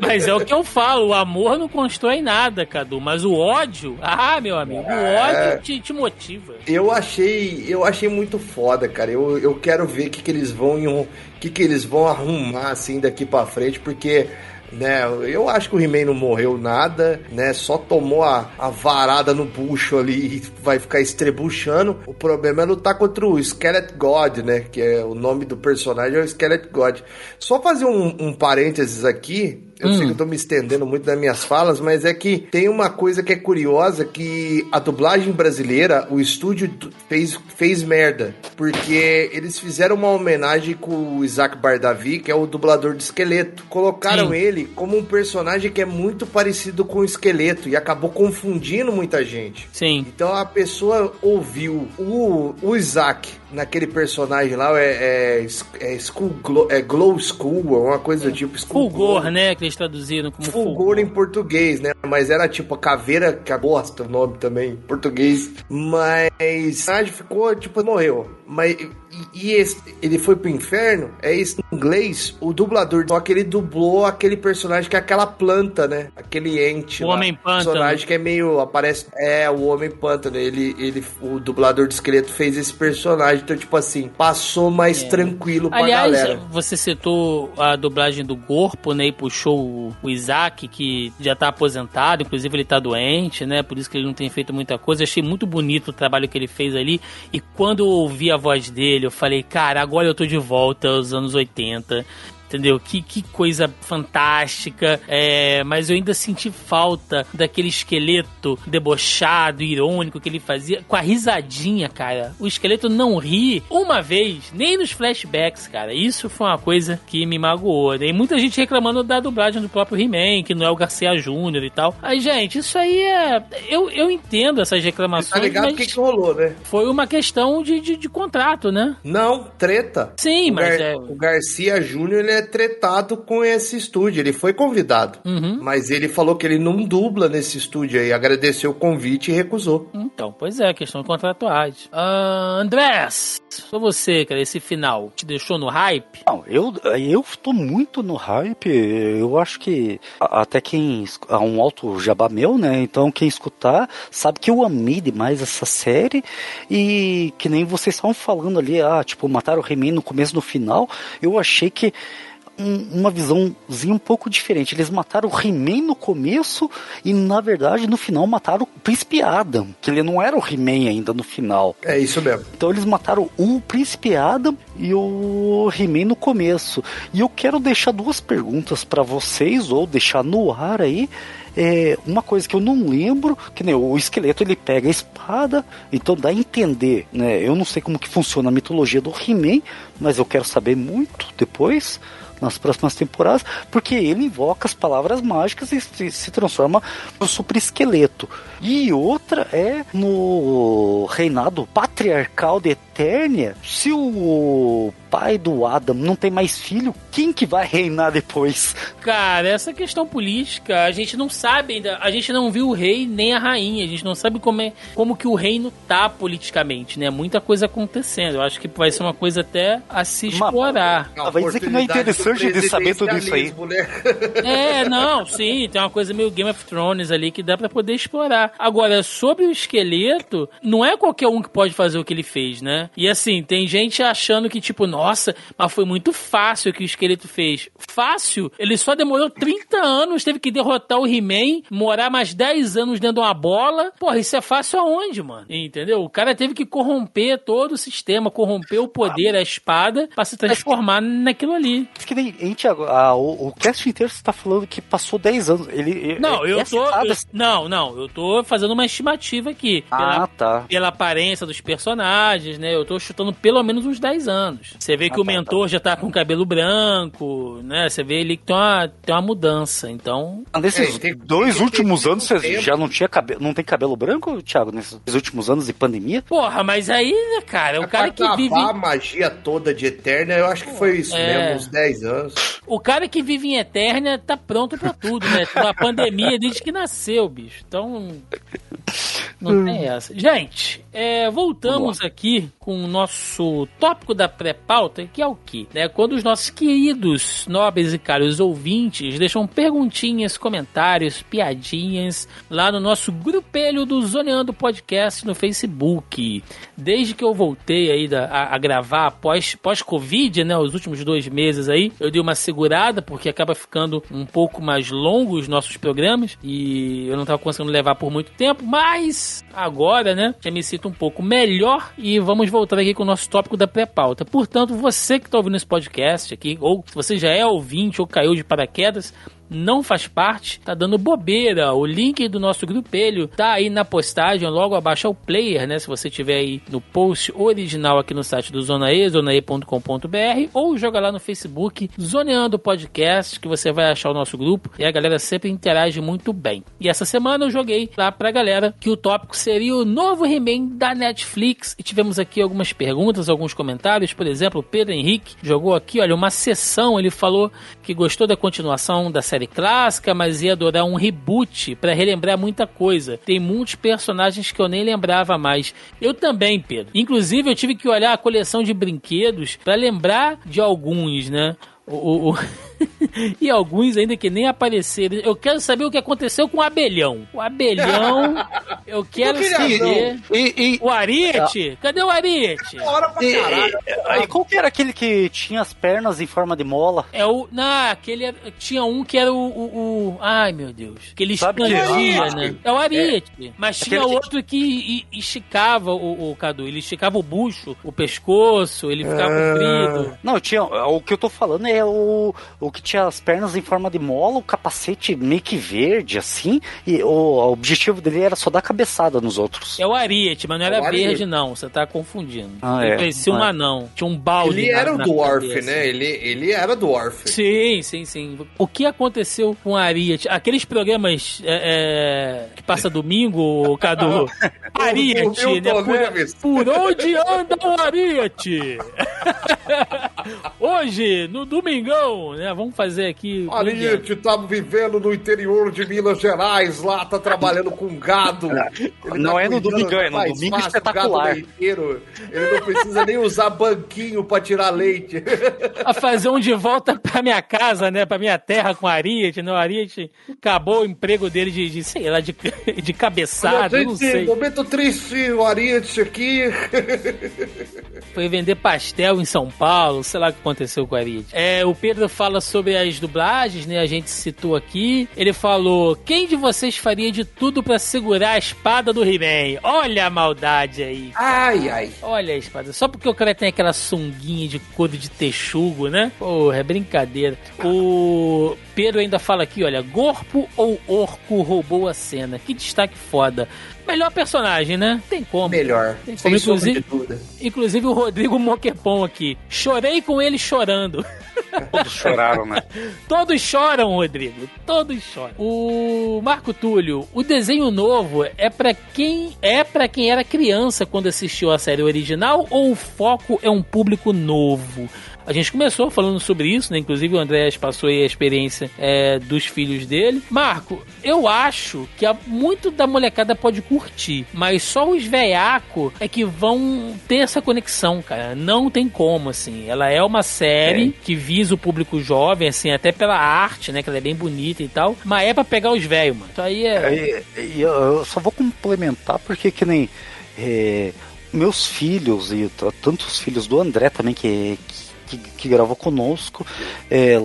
mas é o que eu falo: o amor não constrói nada, Cadu. Mas o ódio, ah, meu amigo, o é. ódio te, te, motiva. Eu achei, eu achei muito foda, cara. Eu, eu quero ver o que, que eles vão. O que, que eles vão arrumar assim daqui para frente, porque né? Eu acho que o He-Man não morreu nada, né? Só tomou a, a varada no bucho ali e vai ficar estrebuchando. O problema é lutar contra o Skeleton God, né? Que é o nome do personagem é o Skeleton God. Só fazer um, um parênteses aqui, eu hum. sei que eu tô me estendendo muito nas minhas falas, mas é que tem uma coisa que é curiosa, que a dublagem brasileira, o estúdio fez, fez merda. Porque eles fizeram uma homenagem com o Isaac Bardavi, que é o dublador de Esqueleto. Colocaram Sim. ele como um personagem que é muito parecido com o Esqueleto e acabou confundindo muita gente. Sim. Então a pessoa ouviu o, o Isaac naquele personagem lá, é, é, é, school, é Glow School, uma coisa do tipo. School glow. né? Eles traduziram como Fulgor, Fulgor em português, né? Mas era tipo a caveira que gosta o nome também, português. Mas a ficou, tipo, morreu. Mas e, esse, ele foi pro inferno, é esse em inglês, o dublador, só que ele dublou aquele personagem que é aquela planta, né? Aquele ente. O lá. Homem Pântano. personagem que é meio. aparece. É, o Homem Pântano. Ele, ele, o dublador de esqueleto fez esse personagem. Então, tipo assim, passou mais é. tranquilo pra Aliás, galera. Você citou a dublagem do Corpo, né? E puxou o, o Isaac, que já tá aposentado, inclusive ele tá doente, né? Por isso que ele não tem feito muita coisa. Achei muito bonito o trabalho que ele fez ali. E quando eu ouvi a voz dele, eu falei, cara, agora eu tô de volta aos anos 80 entendeu? Que, que coisa fantástica. É, mas eu ainda senti falta daquele esqueleto debochado, irônico que ele fazia, com a risadinha, cara. O esqueleto não ri uma vez, nem nos flashbacks, cara. Isso foi uma coisa que me magoou. Tem muita gente reclamando da dublagem do próprio He-Man, que não é o Garcia Júnior e tal. Aí, gente, isso aí é. Eu, eu entendo essas reclamações. Tá ligado o que, que rolou, né? Foi uma questão de, de, de, contrato, né? Não, treta. Sim, o mas. Gar... É... O Garcia Júnior, ele é tretado com esse estúdio. Ele foi convidado, uhum. mas ele falou que ele não dubla nesse estúdio aí. Agradeceu o convite e recusou. Então, pois é, questão de contratuais. Uh, Andrés, só você, cara, esse final te deixou no hype? Não, eu, eu tô muito no hype. Eu acho que até quem. Há um alto jabá meu, né? Então quem escutar sabe que eu amei demais essa série. E que nem vocês estavam falando ali, ah, tipo, mataram o He-Man no começo no final. Eu achei que um, uma visãozinha um pouco diferente. Eles mataram o He-Man no começo e, na verdade, no final mataram o Príncipe Adam, que ele não era o He-Man ainda no final. É isso mesmo. Então eles mataram o Príncipe Adam e o He-Man no começo. E eu quero deixar duas perguntas para vocês, ou deixar no ar aí. É, uma coisa que eu não lembro, que nem o esqueleto ele pega a espada, então dá a entender, né? Eu não sei como que funciona a mitologia do He-Man, mas eu quero saber muito depois nas próximas temporadas, porque ele invoca as palavras mágicas e se, se transforma no super esqueleto. E outra é no reinado patriarcal de Eternia, se o pai do Adam não tem mais filho, quem que vai reinar depois? Cara, essa questão política, a gente não sabe ainda, a gente não viu o rei nem a rainha, a gente não sabe como é, como que o reino tá politicamente, né? Muita coisa acontecendo. Eu acho que vai ser uma coisa até a se explorar. Uma, vai dizer que não é interessante de saber tudo isso aí. Né? É, não, sim, tem uma coisa meio Game of Thrones ali que dá para poder explorar. Agora, sobre o esqueleto, não é qualquer um que pode fazer o que ele fez, né? E assim, tem gente achando que, tipo, nossa, mas foi muito fácil o que o esqueleto fez. Fácil? Ele só demorou 30 anos, teve que derrotar o He-Man, morar mais 10 anos dentro de uma bola. Porra, isso é fácil aonde, mano? Entendeu? O cara teve que corromper todo o sistema, corromper o poder, a espada, para se transformar naquilo ali. Que nem, hein, Thiago, a, o, o cast inteiro você tá falando que passou 10 anos. Ele, não, eu tô. Eu, não, não, eu tô fazendo uma estimativa aqui. Pela, ah, tá. Pela aparência dos personagens, né? Eu tô chutando pelo menos uns 10 anos. Você vê que ah, o tá, mentor tá. já tá com cabelo branco, né? Você vê ele que tem uma, tem uma mudança. Então. Ah, nesses é, dois últimos anos você já não tinha cabelo. Não tem cabelo branco, Thiago, nesses últimos anos de pandemia? Porra, mas aí, né, cara, o cara que vive. a magia toda de Eterna, eu acho que foi isso é... mesmo, uns 10 anos. O cara que vive em Eterna tá pronto pra tudo, né? A pandemia desde que nasceu, bicho. Então. Não tem essa. Gente, é, voltamos aqui com o nosso tópico da pré-pauta, que é o que? Né? Quando os nossos queridos, nobres e caros ouvintes deixam perguntinhas, comentários, piadinhas lá no nosso grupelho do Zoneando Podcast no Facebook. Desde que eu voltei aí da, a, a, gravar pós, pós-Covid, né? Os últimos dois meses aí, eu dei uma segurada, porque acaba ficando um pouco mais longo os nossos programas e eu não estava conseguindo levar por muito tempo, mas agora, né? Já me sinto um pouco melhor e vamos voltar aqui com o nosso tópico da pré-pauta. Portanto, você que está ouvindo esse podcast aqui, ou você já é ouvinte ou caiu de paraquedas, não faz parte, tá dando bobeira. O link do nosso grupelho tá aí na postagem, logo abaixo ao player, né? Se você tiver aí no post original aqui no site do Zona E, zonae.com.br, ou joga lá no Facebook, Zoneando Podcast, que você vai achar o nosso grupo e a galera sempre interage muito bem. E essa semana eu joguei lá pra galera que o tópico seria o novo He-Man da Netflix e tivemos aqui algumas perguntas, alguns comentários. Por exemplo, Pedro Henrique jogou aqui, olha, uma sessão, ele falou que gostou da continuação da série série clássica, mas ia adorar um reboot para relembrar muita coisa. Tem muitos personagens que eu nem lembrava mais. Eu também, Pedro. Inclusive, eu tive que olhar a coleção de brinquedos para lembrar de alguns, né? O, o, e alguns ainda que nem apareceram. Eu quero saber o que aconteceu com o abelhão. O abelhão, eu quero saber. E, e, o Ariete? Cadê o Ariete? E, e, qual que era aquele que tinha as pernas em forma de mola? É o. Não, aquele tinha um que era o. o, o ai meu Deus. Que ele expandia, né? É o Ariete. É. Mas tinha aquele outro que esticava o, o Cadu. Ele esticava o bucho, o pescoço, ele ficava ah. comprido. Não, tinha. O que eu tô falando é o o que tinha as pernas em forma de mola, o capacete meio que verde, assim, e o, o objetivo dele era só dar cabeçada nos outros. É o Ariete, mas não era verde, não, você tá confundindo. Ah, ele é. parecia um ah. anão, tinha um balde Ele era o Dwarf, cabeça. né? Ele, ele era Dwarf. Sim, sim, sim. O que aconteceu com o Ariete? Aqueles programas é, é, que passa domingo, Cadu? Ariete, né? Por, por onde anda o Ariete? Hoje, no domingão, né? Vamos fazer aqui. Ariete tá vivendo no interior de Minas Gerais, lá tá trabalhando com gado. Ele não tá é no domingão, é no domingo espetacular. Ele não precisa nem usar banquinho pra tirar leite. A fazer um de volta pra minha casa, né? Pra minha terra com a Ariete, né? O Ariete acabou o emprego dele de, de sei lá, de, de cabeçada, Olha, gente, não sei. Momento triste, o Ariete aqui. Foi vender pastel em São Paulo, sei lá o que aconteceu com o Ariete. É, o Pedro fala sobre as dublagens, né? A gente citou aqui. Ele falou: quem de vocês faria de tudo para segurar a espada do He-Man? Olha a maldade aí. Ai, ai. Olha a espada. Só porque o cara tem aquela sunguinha de couro de texugo, né? Porra, é brincadeira. O Pedro ainda fala aqui, olha, Gorpo ou Orco roubou a cena. Que destaque foda. Melhor personagem, né? Tem como. Melhor. Tem como. Inclusive, inclusive o Rodrigo Moquepon aqui. Chorei com ele chorando. Todos choraram, né? Todos choram, Rodrigo. Todos choram. O Marco Túlio, o desenho novo é para quem é para quem era criança quando assistiu a série original ou o foco é um público novo? A gente começou falando sobre isso, né? Inclusive o Andrés passou aí a experiência é, dos filhos dele. Marco, eu acho que muito da molecada pode curtir, mas só os veiacos é que vão ter essa conexão, cara. Não tem como, assim. Ela é uma série é. que visa o público jovem, assim, até pela arte, né? Que ela é bem bonita e tal. Mas é pra pegar os velhos, mano. Isso aí é. é eu só vou complementar porque que nem. É, meus filhos e tantos filhos do André também que, que que, que gravou conosco, é,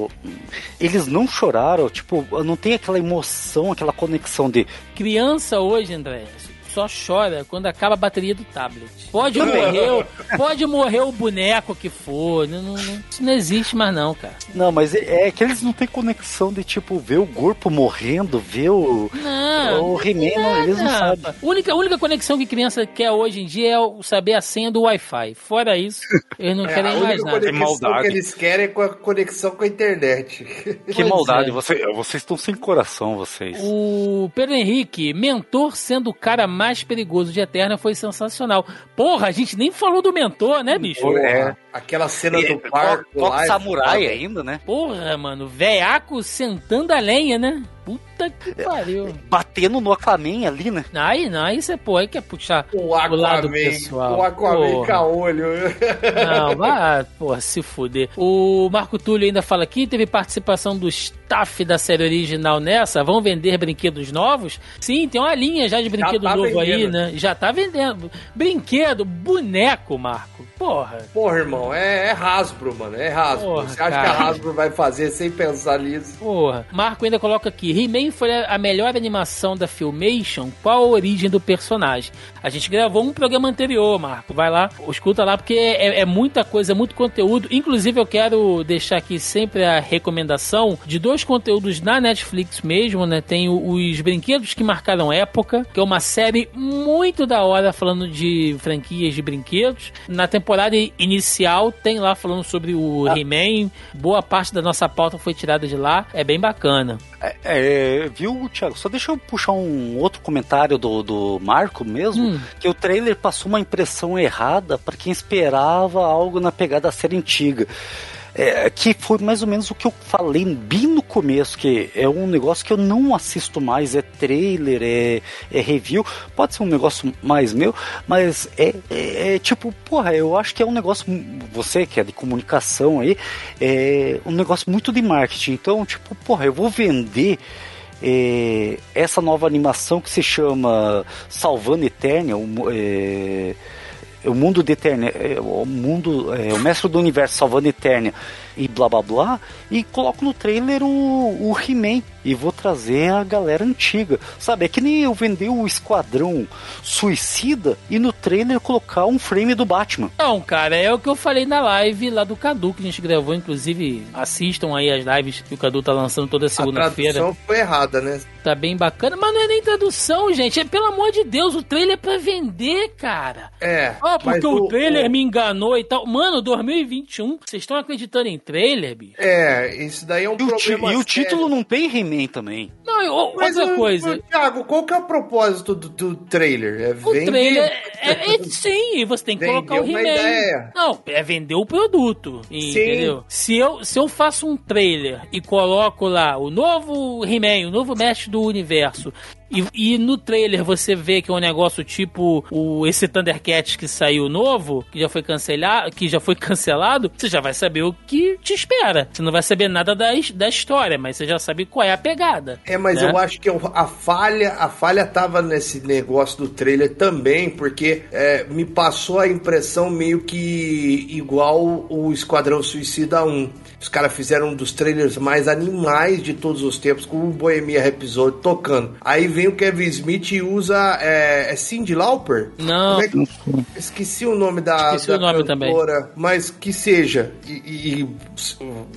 eles não choraram, tipo, não tem aquela emoção, aquela conexão de. Criança hoje, André, só chora quando acaba a bateria do tablet. Pode morrer, pode morrer o boneco que for, não, não, isso não existe mais não, cara. Não, mas é, é, que eles não têm conexão de tipo ver o corpo morrendo, ver o não, o He-Man, eles não sabem. A única, única conexão que criança quer hoje em dia é saber a senha do Wi-Fi. Fora isso, eles não é, querem mais nada. A maldade. que eles querem é com a conexão com a internet. Que pois maldade, é. Você, vocês estão sem coração, vocês. O Pedro Henrique, mentor sendo o cara mais mais perigoso de Eterna foi sensacional. Porra, a gente nem falou do mentor, né, bicho? É. Aquela cena e, do parque lá. É samurai ainda, né? Porra, mano. Veaco sentando a lenha, né? Puta Puta que pariu. Batendo no Aquaman ali, né? Aí não, aí você, pô, aí quer puxar o, Aquaman, o lado pessoal. O Aquaman caolho. Não, vai, porra, se fuder. O Marco Túlio ainda fala aqui, teve participação do staff da série original nessa. Vão vender brinquedos novos? Sim, tem uma linha já de brinquedo tá novo vendendo. aí, né? Já tá vendendo. Brinquedo, boneco, Marco. Porra. Porra, irmão, é, é Hasbro, mano. É Hasbro. Porra, Você acha cara. que a Hasbro vai fazer sem pensar nisso? Porra. Marco ainda coloca aqui: He-Man foi a melhor animação da Filmation. Qual a origem do personagem? A gente gravou um programa anterior, Marco. Vai lá, escuta lá, porque é, é muita coisa, muito conteúdo. Inclusive, eu quero deixar aqui sempre a recomendação de dois conteúdos na Netflix mesmo, né? Tem os brinquedos que marcaram época, que é uma série muito da hora falando de franquias de brinquedos. Na temporada temporada inicial tem lá falando sobre o ah. He-Man. Boa parte da nossa pauta foi tirada de lá. É bem bacana. É, é, viu, Thiago? Só deixa eu puxar um outro comentário do, do Marco mesmo. Hum. Que o trailer passou uma impressão errada para quem esperava algo na pegada da série antiga. É, que foi mais ou menos o que eu falei bem no começo, que é um negócio que eu não assisto mais, é trailer, é, é review, pode ser um negócio mais meu, mas é, é, é, tipo, porra, eu acho que é um negócio, você que é de comunicação aí, é um negócio muito de marketing, então, tipo, porra, eu vou vender é, essa nova animação que se chama Salvando Eternia, é, o mundo de Eternia, é, o mundo, é, o mestre do universo salvando Eternia e blá blá blá, e coloco no trailer o, o He-Man e vou trazer a galera antiga. Sabe, é que nem eu vender o Esquadrão Suicida e no trailer colocar um frame do Batman. Não, cara, é o que eu falei na live lá do Cadu, que a gente gravou, inclusive assistam aí as lives que o Cadu tá lançando toda segunda-feira. A tradução foi errada, né? Tá bem bacana, mas não é nem tradução, gente. É, pelo amor de Deus, o trailer é pra vender, cara. É. Ó, oh, porque o, o trailer o... me enganou e tal. Mano, 2021, vocês estão acreditando em trailer, bicho? É, isso daí é um e problema. O e o título não tem He-Man também. Não, eu, Mas, outra coisa. Thiago, qual que é o propósito do, do trailer? É o trailer é, é, sim, você tem que colocar o He-Man. Não, é vender o produto. Entendeu? Se eu, se eu faço um trailer e coloco lá o novo He-Man, o novo mestre do universo, e, e, no trailer você vê que é um negócio tipo o, esse Thundercats que saiu novo, que já foi cancelado, que já foi cancelado, você já vai saber o que te espera. Você não vai saber nada da, da história, mas você já sabe qual é a pegada. É, mas né? eu acho que a falha, a falha tava nesse negócio do trailer também, porque é, me passou a impressão meio que igual o Esquadrão Suicida 1. Os caras fizeram um dos trailers mais animais de todos os tempos, com o Bohemia Episode tocando. Aí vem o Kevin Smith e usa. É, é Cindy Lauper? Não. É que... Esqueci o nome da. Esqueci da o nome cantora, também. Mas que seja. E, e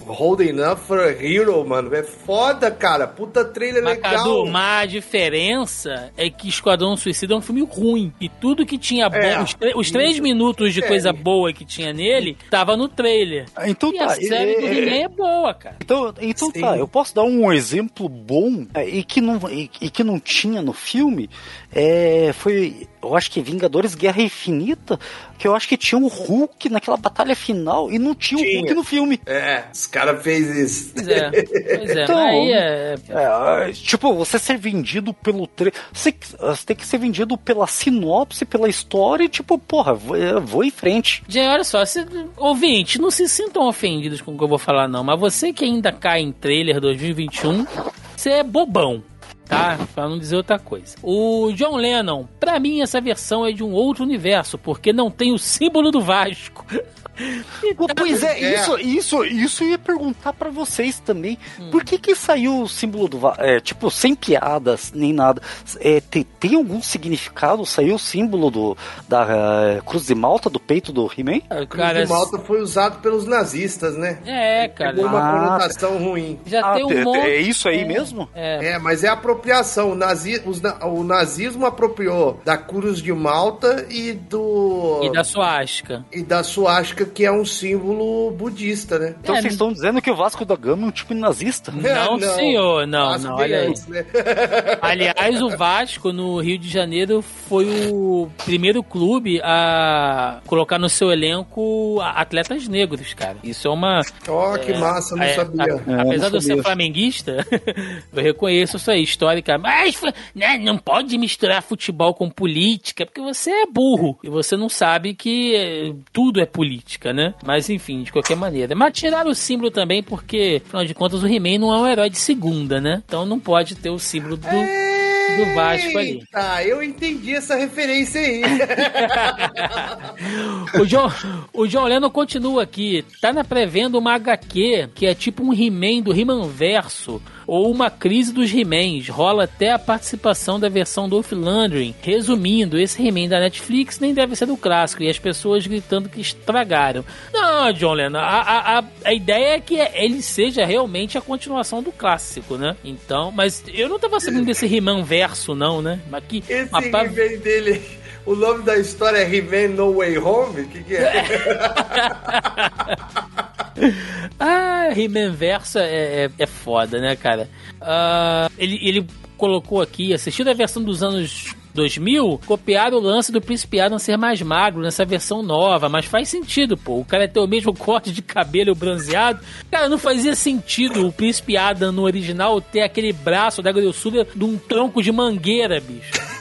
Holding Up for a Hero, mano. É foda, cara. Puta trailer mas, legal. Cadu, mas a diferença é que Esquadrão Suicida é um filme ruim. E tudo que tinha é, bom. Os, os três minutos de é. coisa boa que tinha nele, tava no trailer. Então e tá. A série do He-Man é boa, cara. Então, então tá, eu posso dar um exemplo bom é, e, que não, e, e, que não tinha no filme. É, foi, eu acho que Vingadores Guerra Infinita, que eu acho que tinha o Hulk naquela batalha final e não tinha, tinha. o Hulk no filme. É, os caras fez isso. Pois é, pois é. Então, aí é... é... Tipo, você ser vendido pelo. Tre... Você, você tem que ser vendido pela sinopse, pela história e, tipo, porra, vou, vou em frente. Gente, olha só, se, ouvinte, não se sintam ofendidos com o que eu vou falar, não, mas você que ainda cai em trailer 2021, você é bobão tá? Pra não dizer outra coisa. O John Lennon, pra mim essa versão é de um outro universo, porque não tem o símbolo do Vasco. Pois é, é, isso, isso, isso eu ia perguntar para vocês também. Hum. Por que que saiu o símbolo do é, tipo sem piadas nem nada? É, tem, tem algum significado? Saiu o símbolo do da uh, Cruz de Malta do peito do He-Man? A Cruz de Malta foi usado pelos nazistas, né? É, cara. Tem uma ah, conotação ruim. Já ah, tem um monte... É isso aí é, mesmo? É. é. mas é apropriação. O, nazi, os, o nazismo apropriou da Cruz de Malta e do e da suástica e da suástica que é um símbolo budista, né? Então é, vocês estão dizendo que o Vasco da Gama é um tipo nazista? Não, não senhor, não, Vasco não, olha aí. Né? Aliás, o Vasco no Rio de Janeiro foi o primeiro clube a colocar no seu elenco atletas negros, cara. Isso é uma. Ó, oh, que é, massa, não é, sabia. A, é, apesar de eu ser flamenguista, eu reconheço isso aí, histórica. Mas né, não pode misturar futebol com política, porque você é burro e você não sabe que eh, tudo é política, né? Mas enfim, de qualquer maneira. Mas tiraram o símbolo também, porque, afinal de contas, o He-Man não é um herói de segunda, né? Então não pode ter o símbolo do. É do Vasco ali. Tá, eu entendi essa referência aí. o, John, o John Lennon continua aqui. Tá na pré-venda uma HQ que é tipo um He-Man do He-Man Verso ou uma crise dos He-Mans. Rola até a participação da versão do Landry. Resumindo, esse He-Man da Netflix nem deve ser do clássico e as pessoas gritando que estragaram. Não, John Lennon, a, a, a ideia é que ele seja realmente a continuação do clássico, né? Então, mas eu não tava sabendo desse He-Man verso, não, né? Mas que, esse uma... He-Man dele... O nome da história é He-Man No Way Home? O que, que é? ah, He-Man Versa é, é, é, foda, né, cara? Uh, ele, ele colocou aqui, assistindo a versão dos anos 2000, copiaram o lance do Príncipe Adam ser mais magro nessa versão nova, mas faz sentido, pô. O cara ter o mesmo corte de cabelo bronzeado. Cara, não fazia sentido o Príncipe Adam no original ter aquele braço da grossura de um tronco de mangueira, bicho.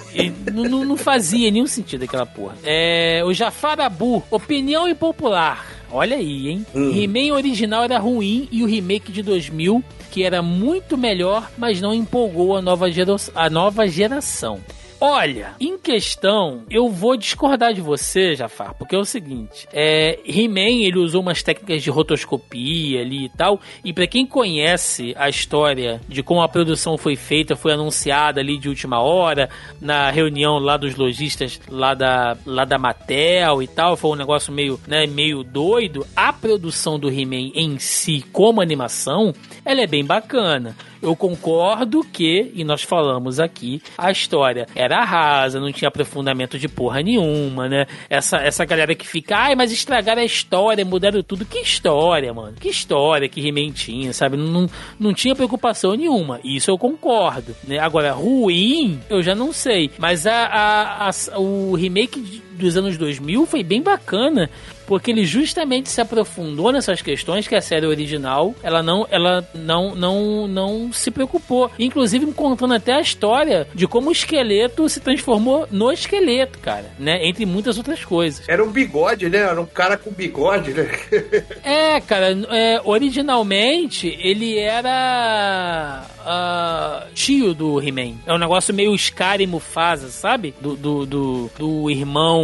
Não, não, fazia nenhum sentido aquela porra. É, o Jafar Abu, opinião impopular. Olha aí, hein? Hum. He-Man original era ruim e o remake de 2000, que era muito melhor, mas não empolgou a nova, gera a nova geração. Olha, em questão, eu vou discordar de você, Jafar, porque é o seguinte: é, He-Man ele usou umas técnicas de rotoscopia ali e tal, e para quem conhece a história de como a produção foi feita, foi anunciada ali de última hora, na reunião lá dos lojistas lá da, lá da Mattel e tal, foi um negócio meio, né, meio doido. A produção do He-Man em si, como animação, ela é bem bacana. Eu concordo que, e nós falamos aqui, a história era rasa, não tinha aprofundamento de porra nenhuma, né? Essa, essa galera que fica, ai, mas estragaram a história, mudaram tudo. Que história, mano? Que história que He-Man tinha, sabe? Não, não tinha preocupação nenhuma. Isso eu concordo, né? Agora, ruim, eu já não sei. Mas a, a, a o remake dos anos 2000 foi bem bacana porque ele justamente se aprofundou nessas questões que a série original ela não ela não não não se preocupou. Inclusive contando até a história de como o esqueleto se transformou no esqueleto cara né? Entre muitas outras coisas. Era um bigode né? Era um cara com bigode né? É cara é, originalmente ele era uh, tio do He-Man. É um negócio meio Scar e Mufasa, sabe? Do, do, do, do irmão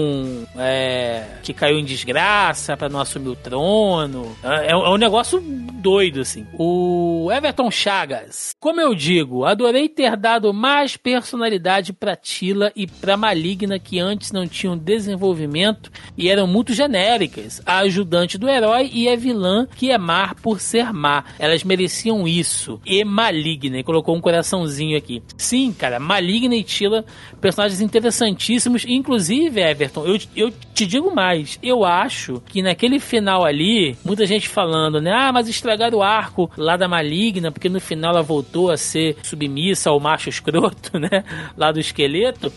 é, que caiu em desgraça para não assumir o trono. É, é, um negócio doido, assim. O Everton Chagas. Como eu digo, adorei ter dado mais personalidade pra Tila e pra Maligna que antes não tinham desenvolvimento e eram muito genéricas. A ajudante do herói e a vilã que é mar por ser má. Elas mereciam isso. E Maligna e colocou um coraçãozinho aqui. Sim, cara, Maligna e Tila, personagens interessantíssimos. Inclusive, Everton, eu, eu te digo mais. Eu acho que naquele final ali, muita gente falando, né? Ah, mas estragaram o arco lá da Maligna, porque no final ela voltou a ser submissa ao macho escroto, né? Lá do esqueleto.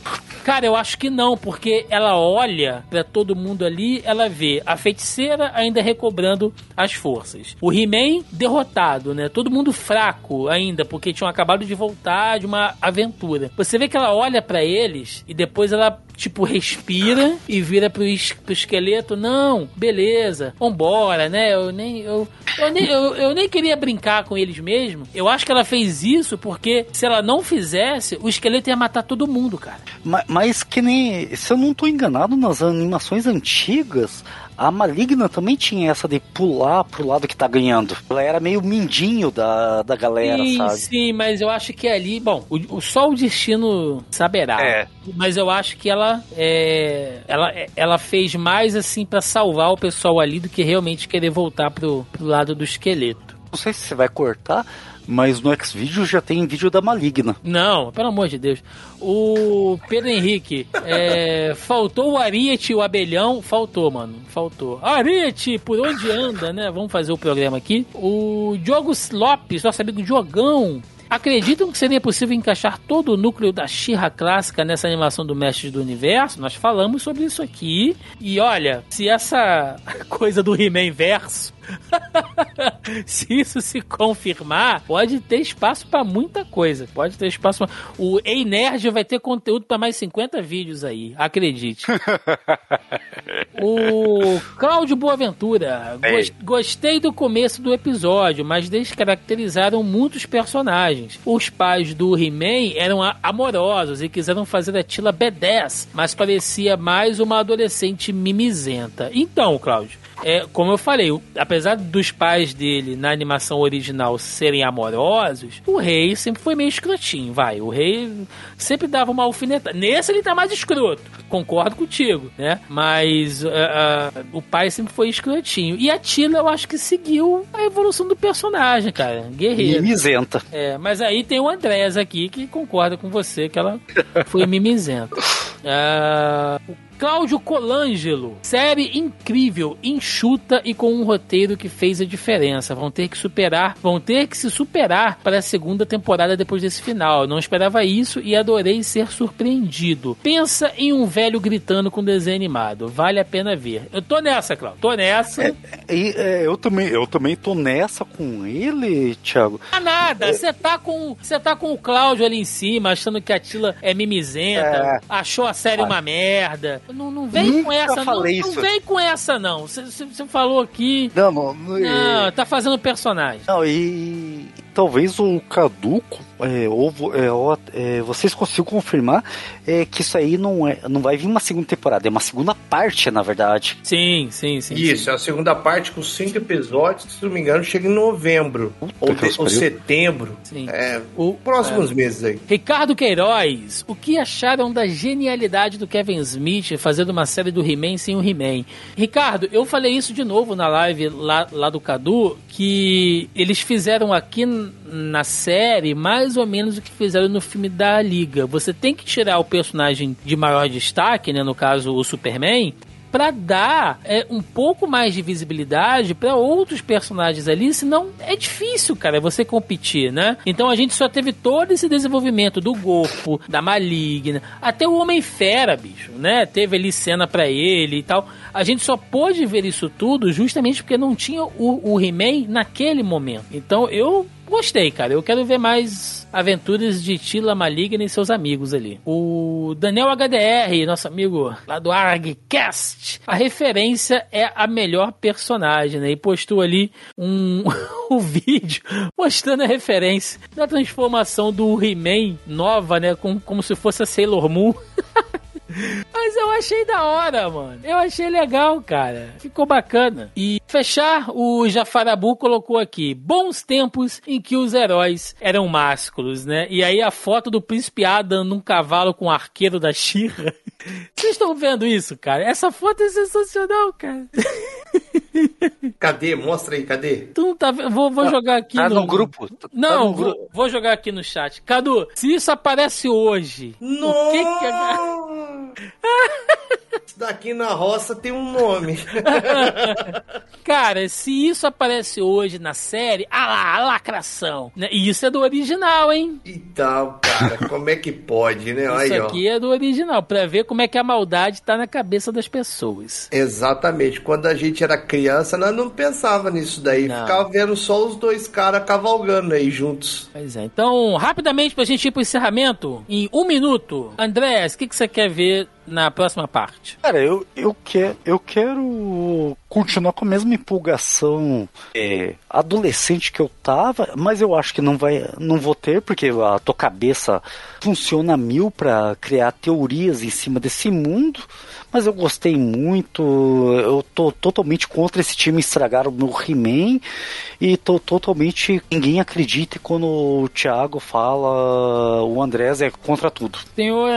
Cara, eu acho que não, porque ela olha para todo mundo ali, ela vê a feiticeira ainda recobrando as forças. O He-Man derrotado, né? Todo mundo fraco ainda, porque porque tinham acabado de voltar de uma aventura. Você vê que ela olha para eles e depois ela tipo, respira e vira pro, es pro esqueleto, não, beleza, vambora, né? Eu nem, eu, eu, nem, eu, eu, nem queria brincar com eles mesmo. Eu acho que ela fez isso porque se ela não fizesse, o esqueleto ia matar todo mundo, cara. Mas, mas que nem, se eu não tô enganado, nas animações antigas, a Maligna também tinha essa de pular pro lado que tá ganhando. Ela era meio mindinho da, da galera, sim, sabe? Sim, mas eu acho que ali, bom, o, o, só o destino saberá. É. Mas eu acho que ela é, ela, ela fez mais assim para salvar o pessoal ali do que realmente querer voltar pro, pro lado do esqueleto. Não sei se você vai cortar, Mas no Xvideos já tem vídeo da Maligna. Não, pelo amor de Deus. O Pedro Henrique, é, faltou o Ariete o Abelhão. Faltou, mano. Faltou. Ariete, por onde anda, né? Vamos fazer o programa aqui. O Diogo Lopes, nosso amigo Diogão, Acreditam que seria possível encaixar todo o núcleo da Shira clássica nessa animação do Mestre do Universo? Nós falamos sobre isso aqui. E olha, se essa coisa do He-Man verso se isso se confirmar, pode ter espaço para muita coisa. Pode ter espaço. Pra... O Ei Nerd vai ter conteúdo para mais 50 vídeos aí, acredite. o Cláudio Boaventura. Gostei do começo do episódio, mas descaracterizaram muitos personagens. Os pais do He-Man eram amorosos e quiseram fazer a Tila B10, mas parecia mais uma adolescente mimizenta. Então, Cláudio, é, como eu falei, apesar dos pais dele na animação original serem amorosos, o rei sempre foi meio escrotinho, vai. O rei sempre dava uma alfinetada. Nesse ele tá mais escroto, concordo contigo, né? Mas uh, uh, o pai sempre foi escrotinho. E a Tila, eu acho que seguiu a evolução do personagem, cara. Guerreiro. Mimizenta. É, mas aí tem o Andrés aqui que concorda com você que ela foi mimizenta. Uh, Cláudio Colangelo. Série incrível, enxuta e com um roteiro que fez a diferença. Vão ter que superar, vão ter que se superar para a segunda temporada depois desse final. Eu não esperava isso e adorei ser surpreendido. Pensa em um velho gritando com desenho animado. Vale a pena ver. Eu tô nessa, Cláudio. Tô nessa. É, é, eu também, eu também tô nessa com ele, Thiago. Ah, nada. Você é... tá com, você tá com o Cláudio ali em cima, achando que a Tila é mimizenta, é... achou a série uma merda. Não, não vem Nunca com essa, não. Não vem com essa, não. Você falou aqui. Não, não. Não, não tá fazendo personagem. Não, e talvez o Caduco, é, ou, é, é, vocês consigam confirmar é, que isso aí não, é, não vai vir uma segunda temporada, é uma segunda parte, na verdade. Sim, sim, sim. Isso, sim. é a segunda parte com cinco episódios, se não me engano, chega em novembro Puta ou, de, ou setembro. Sim. É, o, próximos é. meses aí. Ricardo Queiroz, o que acharam da genialidade do Kevin Smith fazendo uma série do He-Man sem o He-Man? Ricardo, eu falei isso de novo na live lá, lá do Cadu, que eles fizeram aqui na série mais ou menos o que fizeram no filme da Liga. Você tem que tirar o personagem de maior destaque, né, no caso o Superman, para dar é, um pouco mais de visibilidade para outros personagens ali, senão é difícil, cara, você competir, né? Então a gente só teve todo esse desenvolvimento do Golfo, da Maligna, até o Homem-Fera, bicho, né? Teve ali cena para ele e tal. A gente só pôde ver isso tudo justamente porque não tinha o, o He-Man naquele momento. Então eu gostei, cara. Eu quero ver mais aventuras de Tila Maligna e seus amigos ali. O Daniel HDR, nosso amigo lá do ArgCast, a referência é a melhor personagem, né? E postou ali um, um vídeo mostrando a referência da transformação do He-Man nova, né? Com, como se fosse a Sailor Moon. Mas eu achei da hora, mano. Eu achei legal, cara. Ficou bacana. E fechar, o Jafarabu colocou aqui: bons tempos em que os heróis eram másculos, né? E aí a foto do Príncipe Adam num cavalo com o arqueiro da Xirra. Vocês estão vendo isso, cara? Essa foto é sensacional, cara. Cadê? Mostra aí, cadê? Tu não tá Vou, vou jogar aqui tá no... no grupo. Não, tá no grupo. Vou, vou, jogar aqui no chat. Cadu, se isso aparece hoje, Nossa! o que que é... Isso daqui na roça tem um nome. Cara, se isso aparece hoje na série, ah lá, a lacração. Né? E isso é do original, hein? Então, cara, como é que pode, né? Isso Aí, aqui ó. é do original, pra ver como é que a maldade tá na cabeça das pessoas. Exatamente. Quando a gente era criança, nós não pensava nisso daí. Não. Ficava vendo só os dois caras cavalgando aí juntos. Pois é. Então, rapidamente pra gente ir pro encerramento, em um minuto, Andrés, o que, que você quer ver na próxima parte? Cara, eu, eu, quer, eu quero continuar com a mesma empolgação é, adolescente que eu tava, mas eu acho que não vai, não vou ter, porque a tua cabeça funciona mil para criar teorias em cima desse mundo. Mas eu gostei muito. Eu tô totalmente contra esse time estragar o meu He-Man e tô totalmente. Ninguém acredita quando o Thiago fala o Andrés é contra tudo. Senhor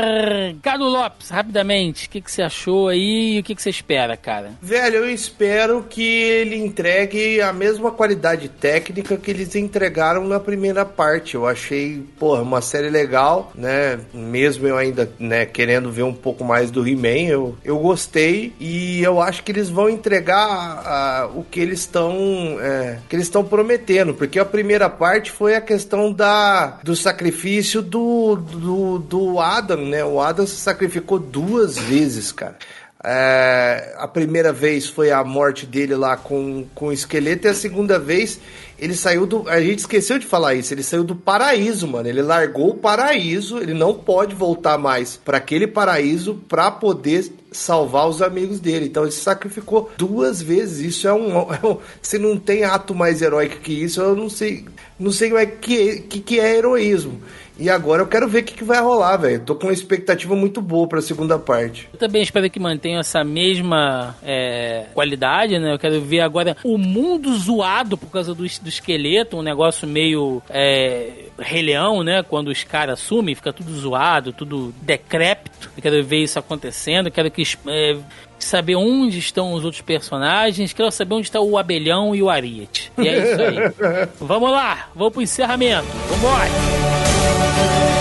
Gado Lopes, rapidamente, o que, que você achou aí e o que, que você espera, cara? Velho, eu espero que ele entregue a mesma qualidade técnica que eles entregaram na primeira parte. Eu achei, porra, uma série legal, né? Mesmo eu ainda, né, querendo ver um pouco mais do He-Man, eu, eu gostei e eu acho que eles vão entregar uh, o que eles estão é, que eles estão prometendo, porque a primeira parte foi a questão da do sacrifício do, do, do Adam, né? O Adam se sacrificou duas vezes, cara. É, a primeira vez foi a morte dele lá com, com o esqueleto, e a segunda vez ele saiu do. A gente esqueceu de falar isso. Ele saiu do paraíso, mano. Ele largou o paraíso. Ele não pode voltar mais para aquele paraíso para poder salvar os amigos dele. Então ele se sacrificou duas vezes. Isso é um, é um, Se não tem ato mais heróico que isso, eu não sei. Não sei o que, que, que é heroísmo. E agora eu quero ver o que, que vai rolar, velho. Tô com uma expectativa muito boa pra segunda parte. Eu também espero que mantenha essa mesma é, qualidade, né? Eu quero ver agora o mundo zoado por causa do, do esqueleto, um negócio meio é, Rei Leão, né? Quando os caras sumem, fica tudo zoado, tudo decrépito. Eu quero ver isso acontecendo. Eu quero que é, saber onde estão os outros personagens, quero saber onde está o Abelhão e o Ariete. E é isso aí. vamos lá, vamos pro encerramento. Vambora!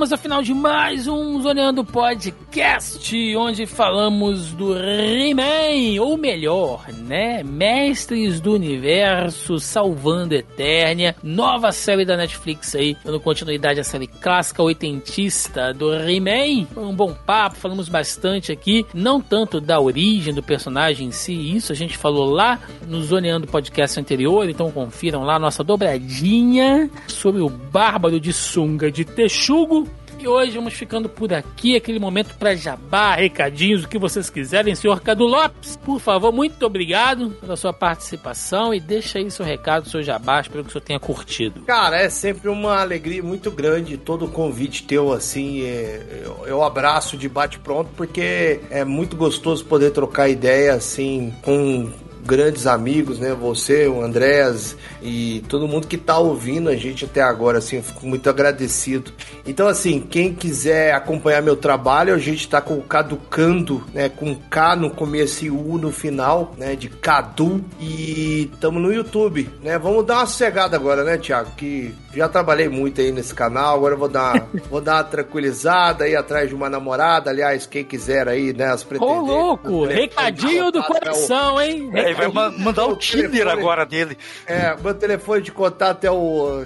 Chegamos ao final de mais um Zoneando Podcast, onde falamos do He-Man, ou melhor, né? Mestres do Universo, Salvando Eternia, nova série da Netflix aí, dando continuidade à série clássica oitentista do He-Man. Foi um bom papo, falamos bastante aqui, não tanto da origem do personagem em si, isso a gente falou lá no Zoneando Podcast anterior, então confiram lá a nossa dobradinha sobre o Bárbaro de Sunga de Texugo e hoje vamos ficando por aqui, aquele momento para jabá, recadinhos, o que vocês quiserem. Senhor Cadu Lopes, por favor, muito obrigado pela sua participação e deixa aí seu recado, seu jabá, espero que o senhor tenha curtido. Cara, é sempre uma alegria muito grande todo o convite teu, assim, é, eu, eu abraço de bate-pronto, porque é muito gostoso poder trocar ideia, assim, com grandes amigos, né? Você, o Andréas e todo mundo que tá ouvindo a gente até agora, assim, eu fico muito agradecido. Então, assim, quem quiser acompanhar meu trabalho, a gente tá com o Caducando, né? Com K no começo e U no final, né? De Cadu. E estamos no YouTube, né? Vamos dar uma sossegada agora, né, Thiago? Que já trabalhei muito aí nesse canal, agora eu vou dar, vou dar uma tranquilizada aí atrás de uma namorada. Aliás, quem quiser aí, né? As pretendentes. Ô, louco! Recadinho do coração, hein? É, vai mandar o Tinder telefone, agora dele. É, meu telefone de contato é o.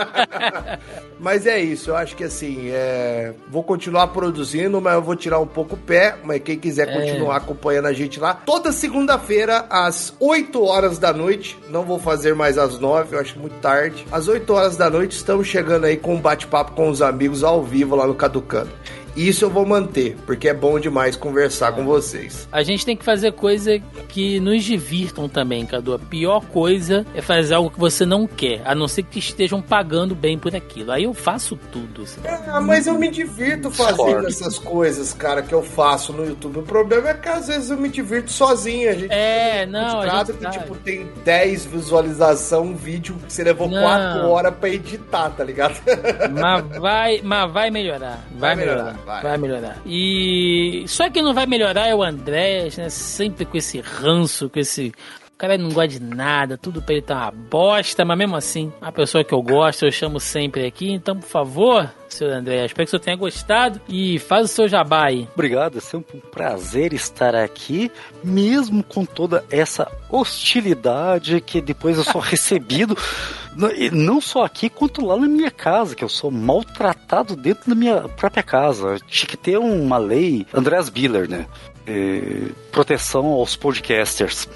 mas é isso, eu acho que assim, é... vou continuar produzindo, mas eu vou tirar um pouco o pé. Mas quem quiser é. continuar acompanhando a gente lá, toda segunda-feira, às 8 horas da noite, não vou fazer mais às 9, eu acho muito tarde. Às 8 horas da noite, estamos chegando aí com um bate-papo com os amigos ao vivo lá no Caducando. Isso eu vou manter, porque é bom demais conversar com vocês. A gente tem que fazer coisa que nos divirtam também, Cadu. A pior coisa é fazer algo que você não quer, a não ser que estejam pagando bem por aquilo. Aí eu faço tudo. É, mas eu me divirto fazendo Sorte. essas coisas, cara, que eu faço no YouTube. O problema é que às vezes eu me divirto sozinho. A gente é, não, a gente que, tipo, tem 10 visualização, um vídeo que você levou 4 horas pra editar, tá ligado? Mas vai, mas vai melhorar. Vai, vai melhorar. melhorar. Vai. vai. melhorar. E só quem não vai melhorar é o André, né? Sempre com esse ranço, com esse. O cara não gosta de nada, tudo pra ele tá uma bosta, mas mesmo assim, a pessoa que eu gosto, eu chamo sempre aqui. Então, por favor, senhor André, espero que você tenha gostado e faz o seu jabá aí. Obrigado, é sempre um prazer estar aqui, mesmo com toda essa hostilidade que depois eu sou recebido. Não só aqui, quanto lá na minha casa, que eu sou maltratado dentro da minha própria casa. Tinha que ter uma lei, Andreas Biller, né? É, proteção aos podcasters.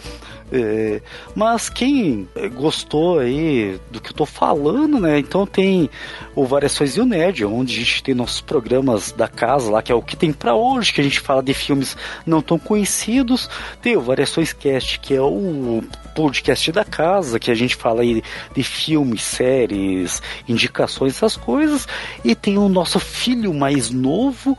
É, mas quem gostou aí do que eu tô falando, né? Então tem o Variações e o Nerd, onde a gente tem nossos programas da casa lá, que é o que tem para hoje, que a gente fala de filmes não tão conhecidos. Tem o Variações Cast, que é o podcast da casa, que a gente fala aí de filmes, séries, indicações, essas coisas. E tem o nosso filho mais novo,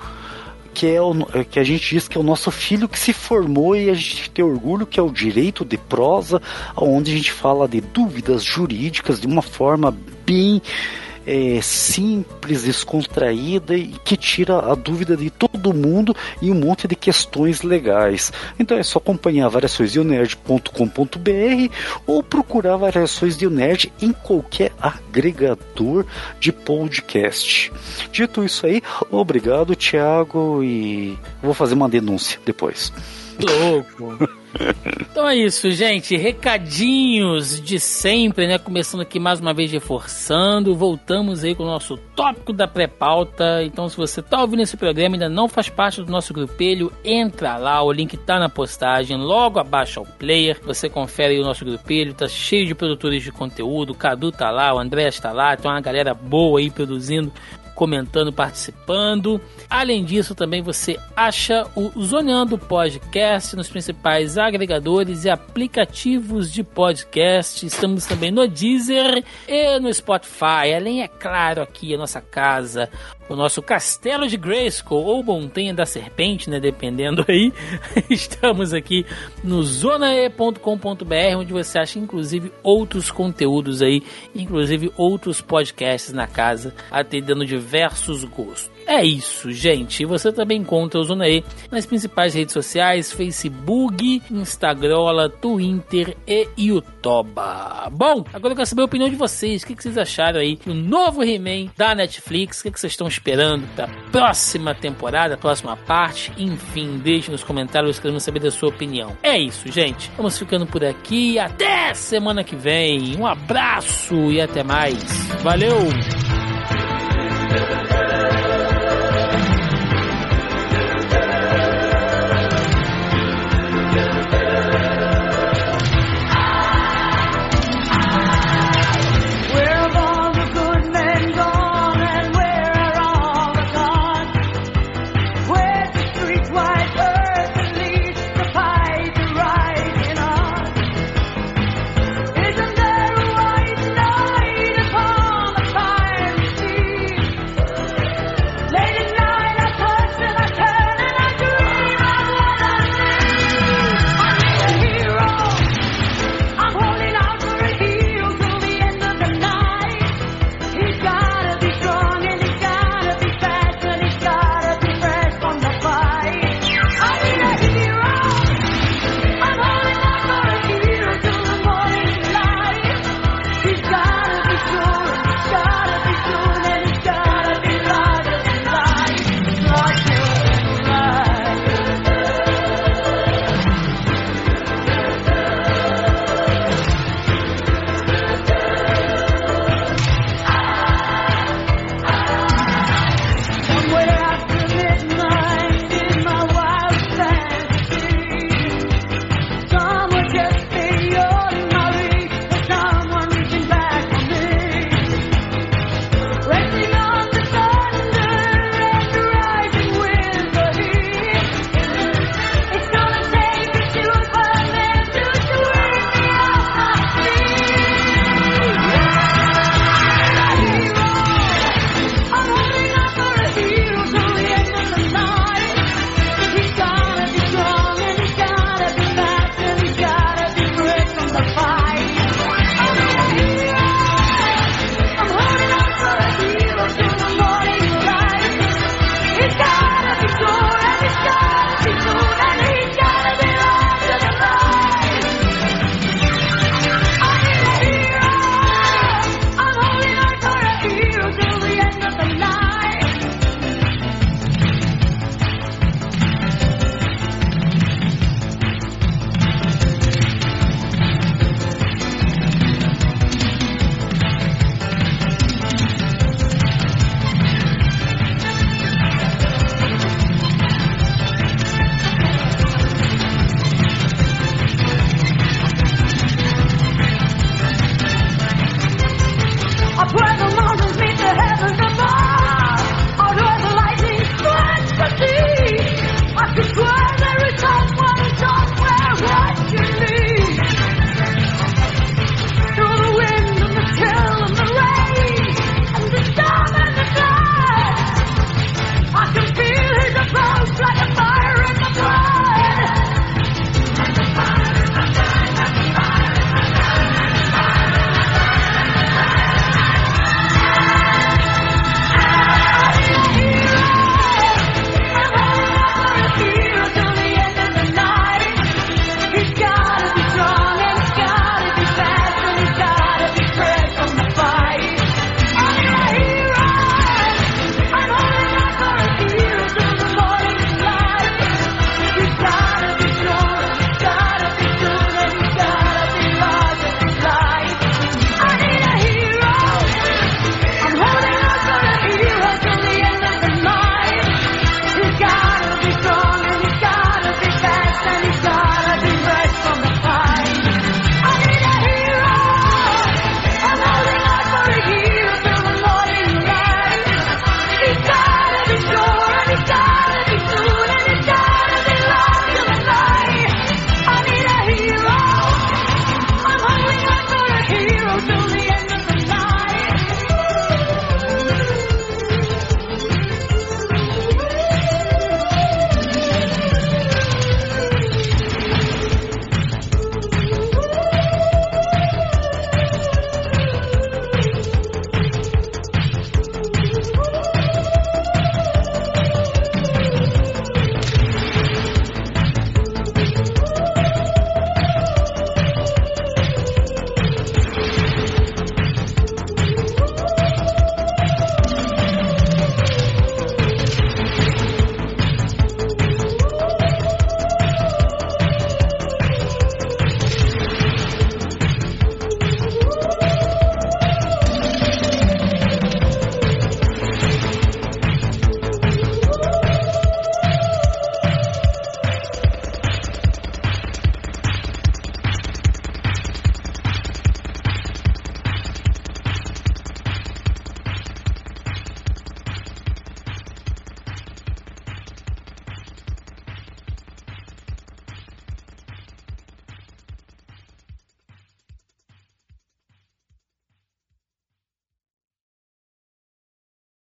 que é o que a gente diz que é o nosso filho que se formou e a gente tem orgulho que é o direito de prosa, onde a gente fala de dúvidas jurídicas de uma forma bem é, simples, descontraída e que tira a dúvida de todo mundo e um monte de questões legais. Então é só acompanhar variaçõesdionerd.com.br ou procurar variações de nerd em qualquer agregador de podcast. Dito isso aí, obrigado, Thiago, e vou fazer uma denúncia depois. Louco. Então é isso, gente. Recadinhos de sempre, né? Começando aqui mais uma vez reforçando. Voltamos aí com o nosso tópico da pré-pauta. Então, se você tá ouvindo esse programa e ainda não faz parte do nosso grupelho, entra lá, o link tá na postagem, logo abaixo ao player. Você confere aí o nosso grupelho, tá cheio de produtores de conteúdo. O Cadu tá lá, o André está lá, tem uma galera boa aí produzindo comentando, participando. Além disso, também você acha o Zoneando Podcast nos principais agregadores e aplicativos de podcast. Estamos também no Deezer e no Spotify. Além, é claro, aqui a nossa casa, o nosso Castelo de Grayskull ou Montanha da Serpente, né? Dependendo aí. Estamos aqui no zonae.com.br, onde você acha inclusive outros conteúdos aí, inclusive outros podcasts na casa, atendendo diversos gostos. É isso, gente. Você também encontra o Zona E nas principais redes sociais: Facebook, Instagram, Twitter e YouTube. Bom, agora eu quero saber a opinião de vocês. O que vocês acharam aí do novo He-Man da Netflix? O que vocês estão esperando para a próxima temporada, próxima parte? Enfim, deixe nos comentários, queremos saber da sua opinião. É isso, gente. Vamos ficando por aqui. Até semana que vem. Um abraço e até mais. Valeu!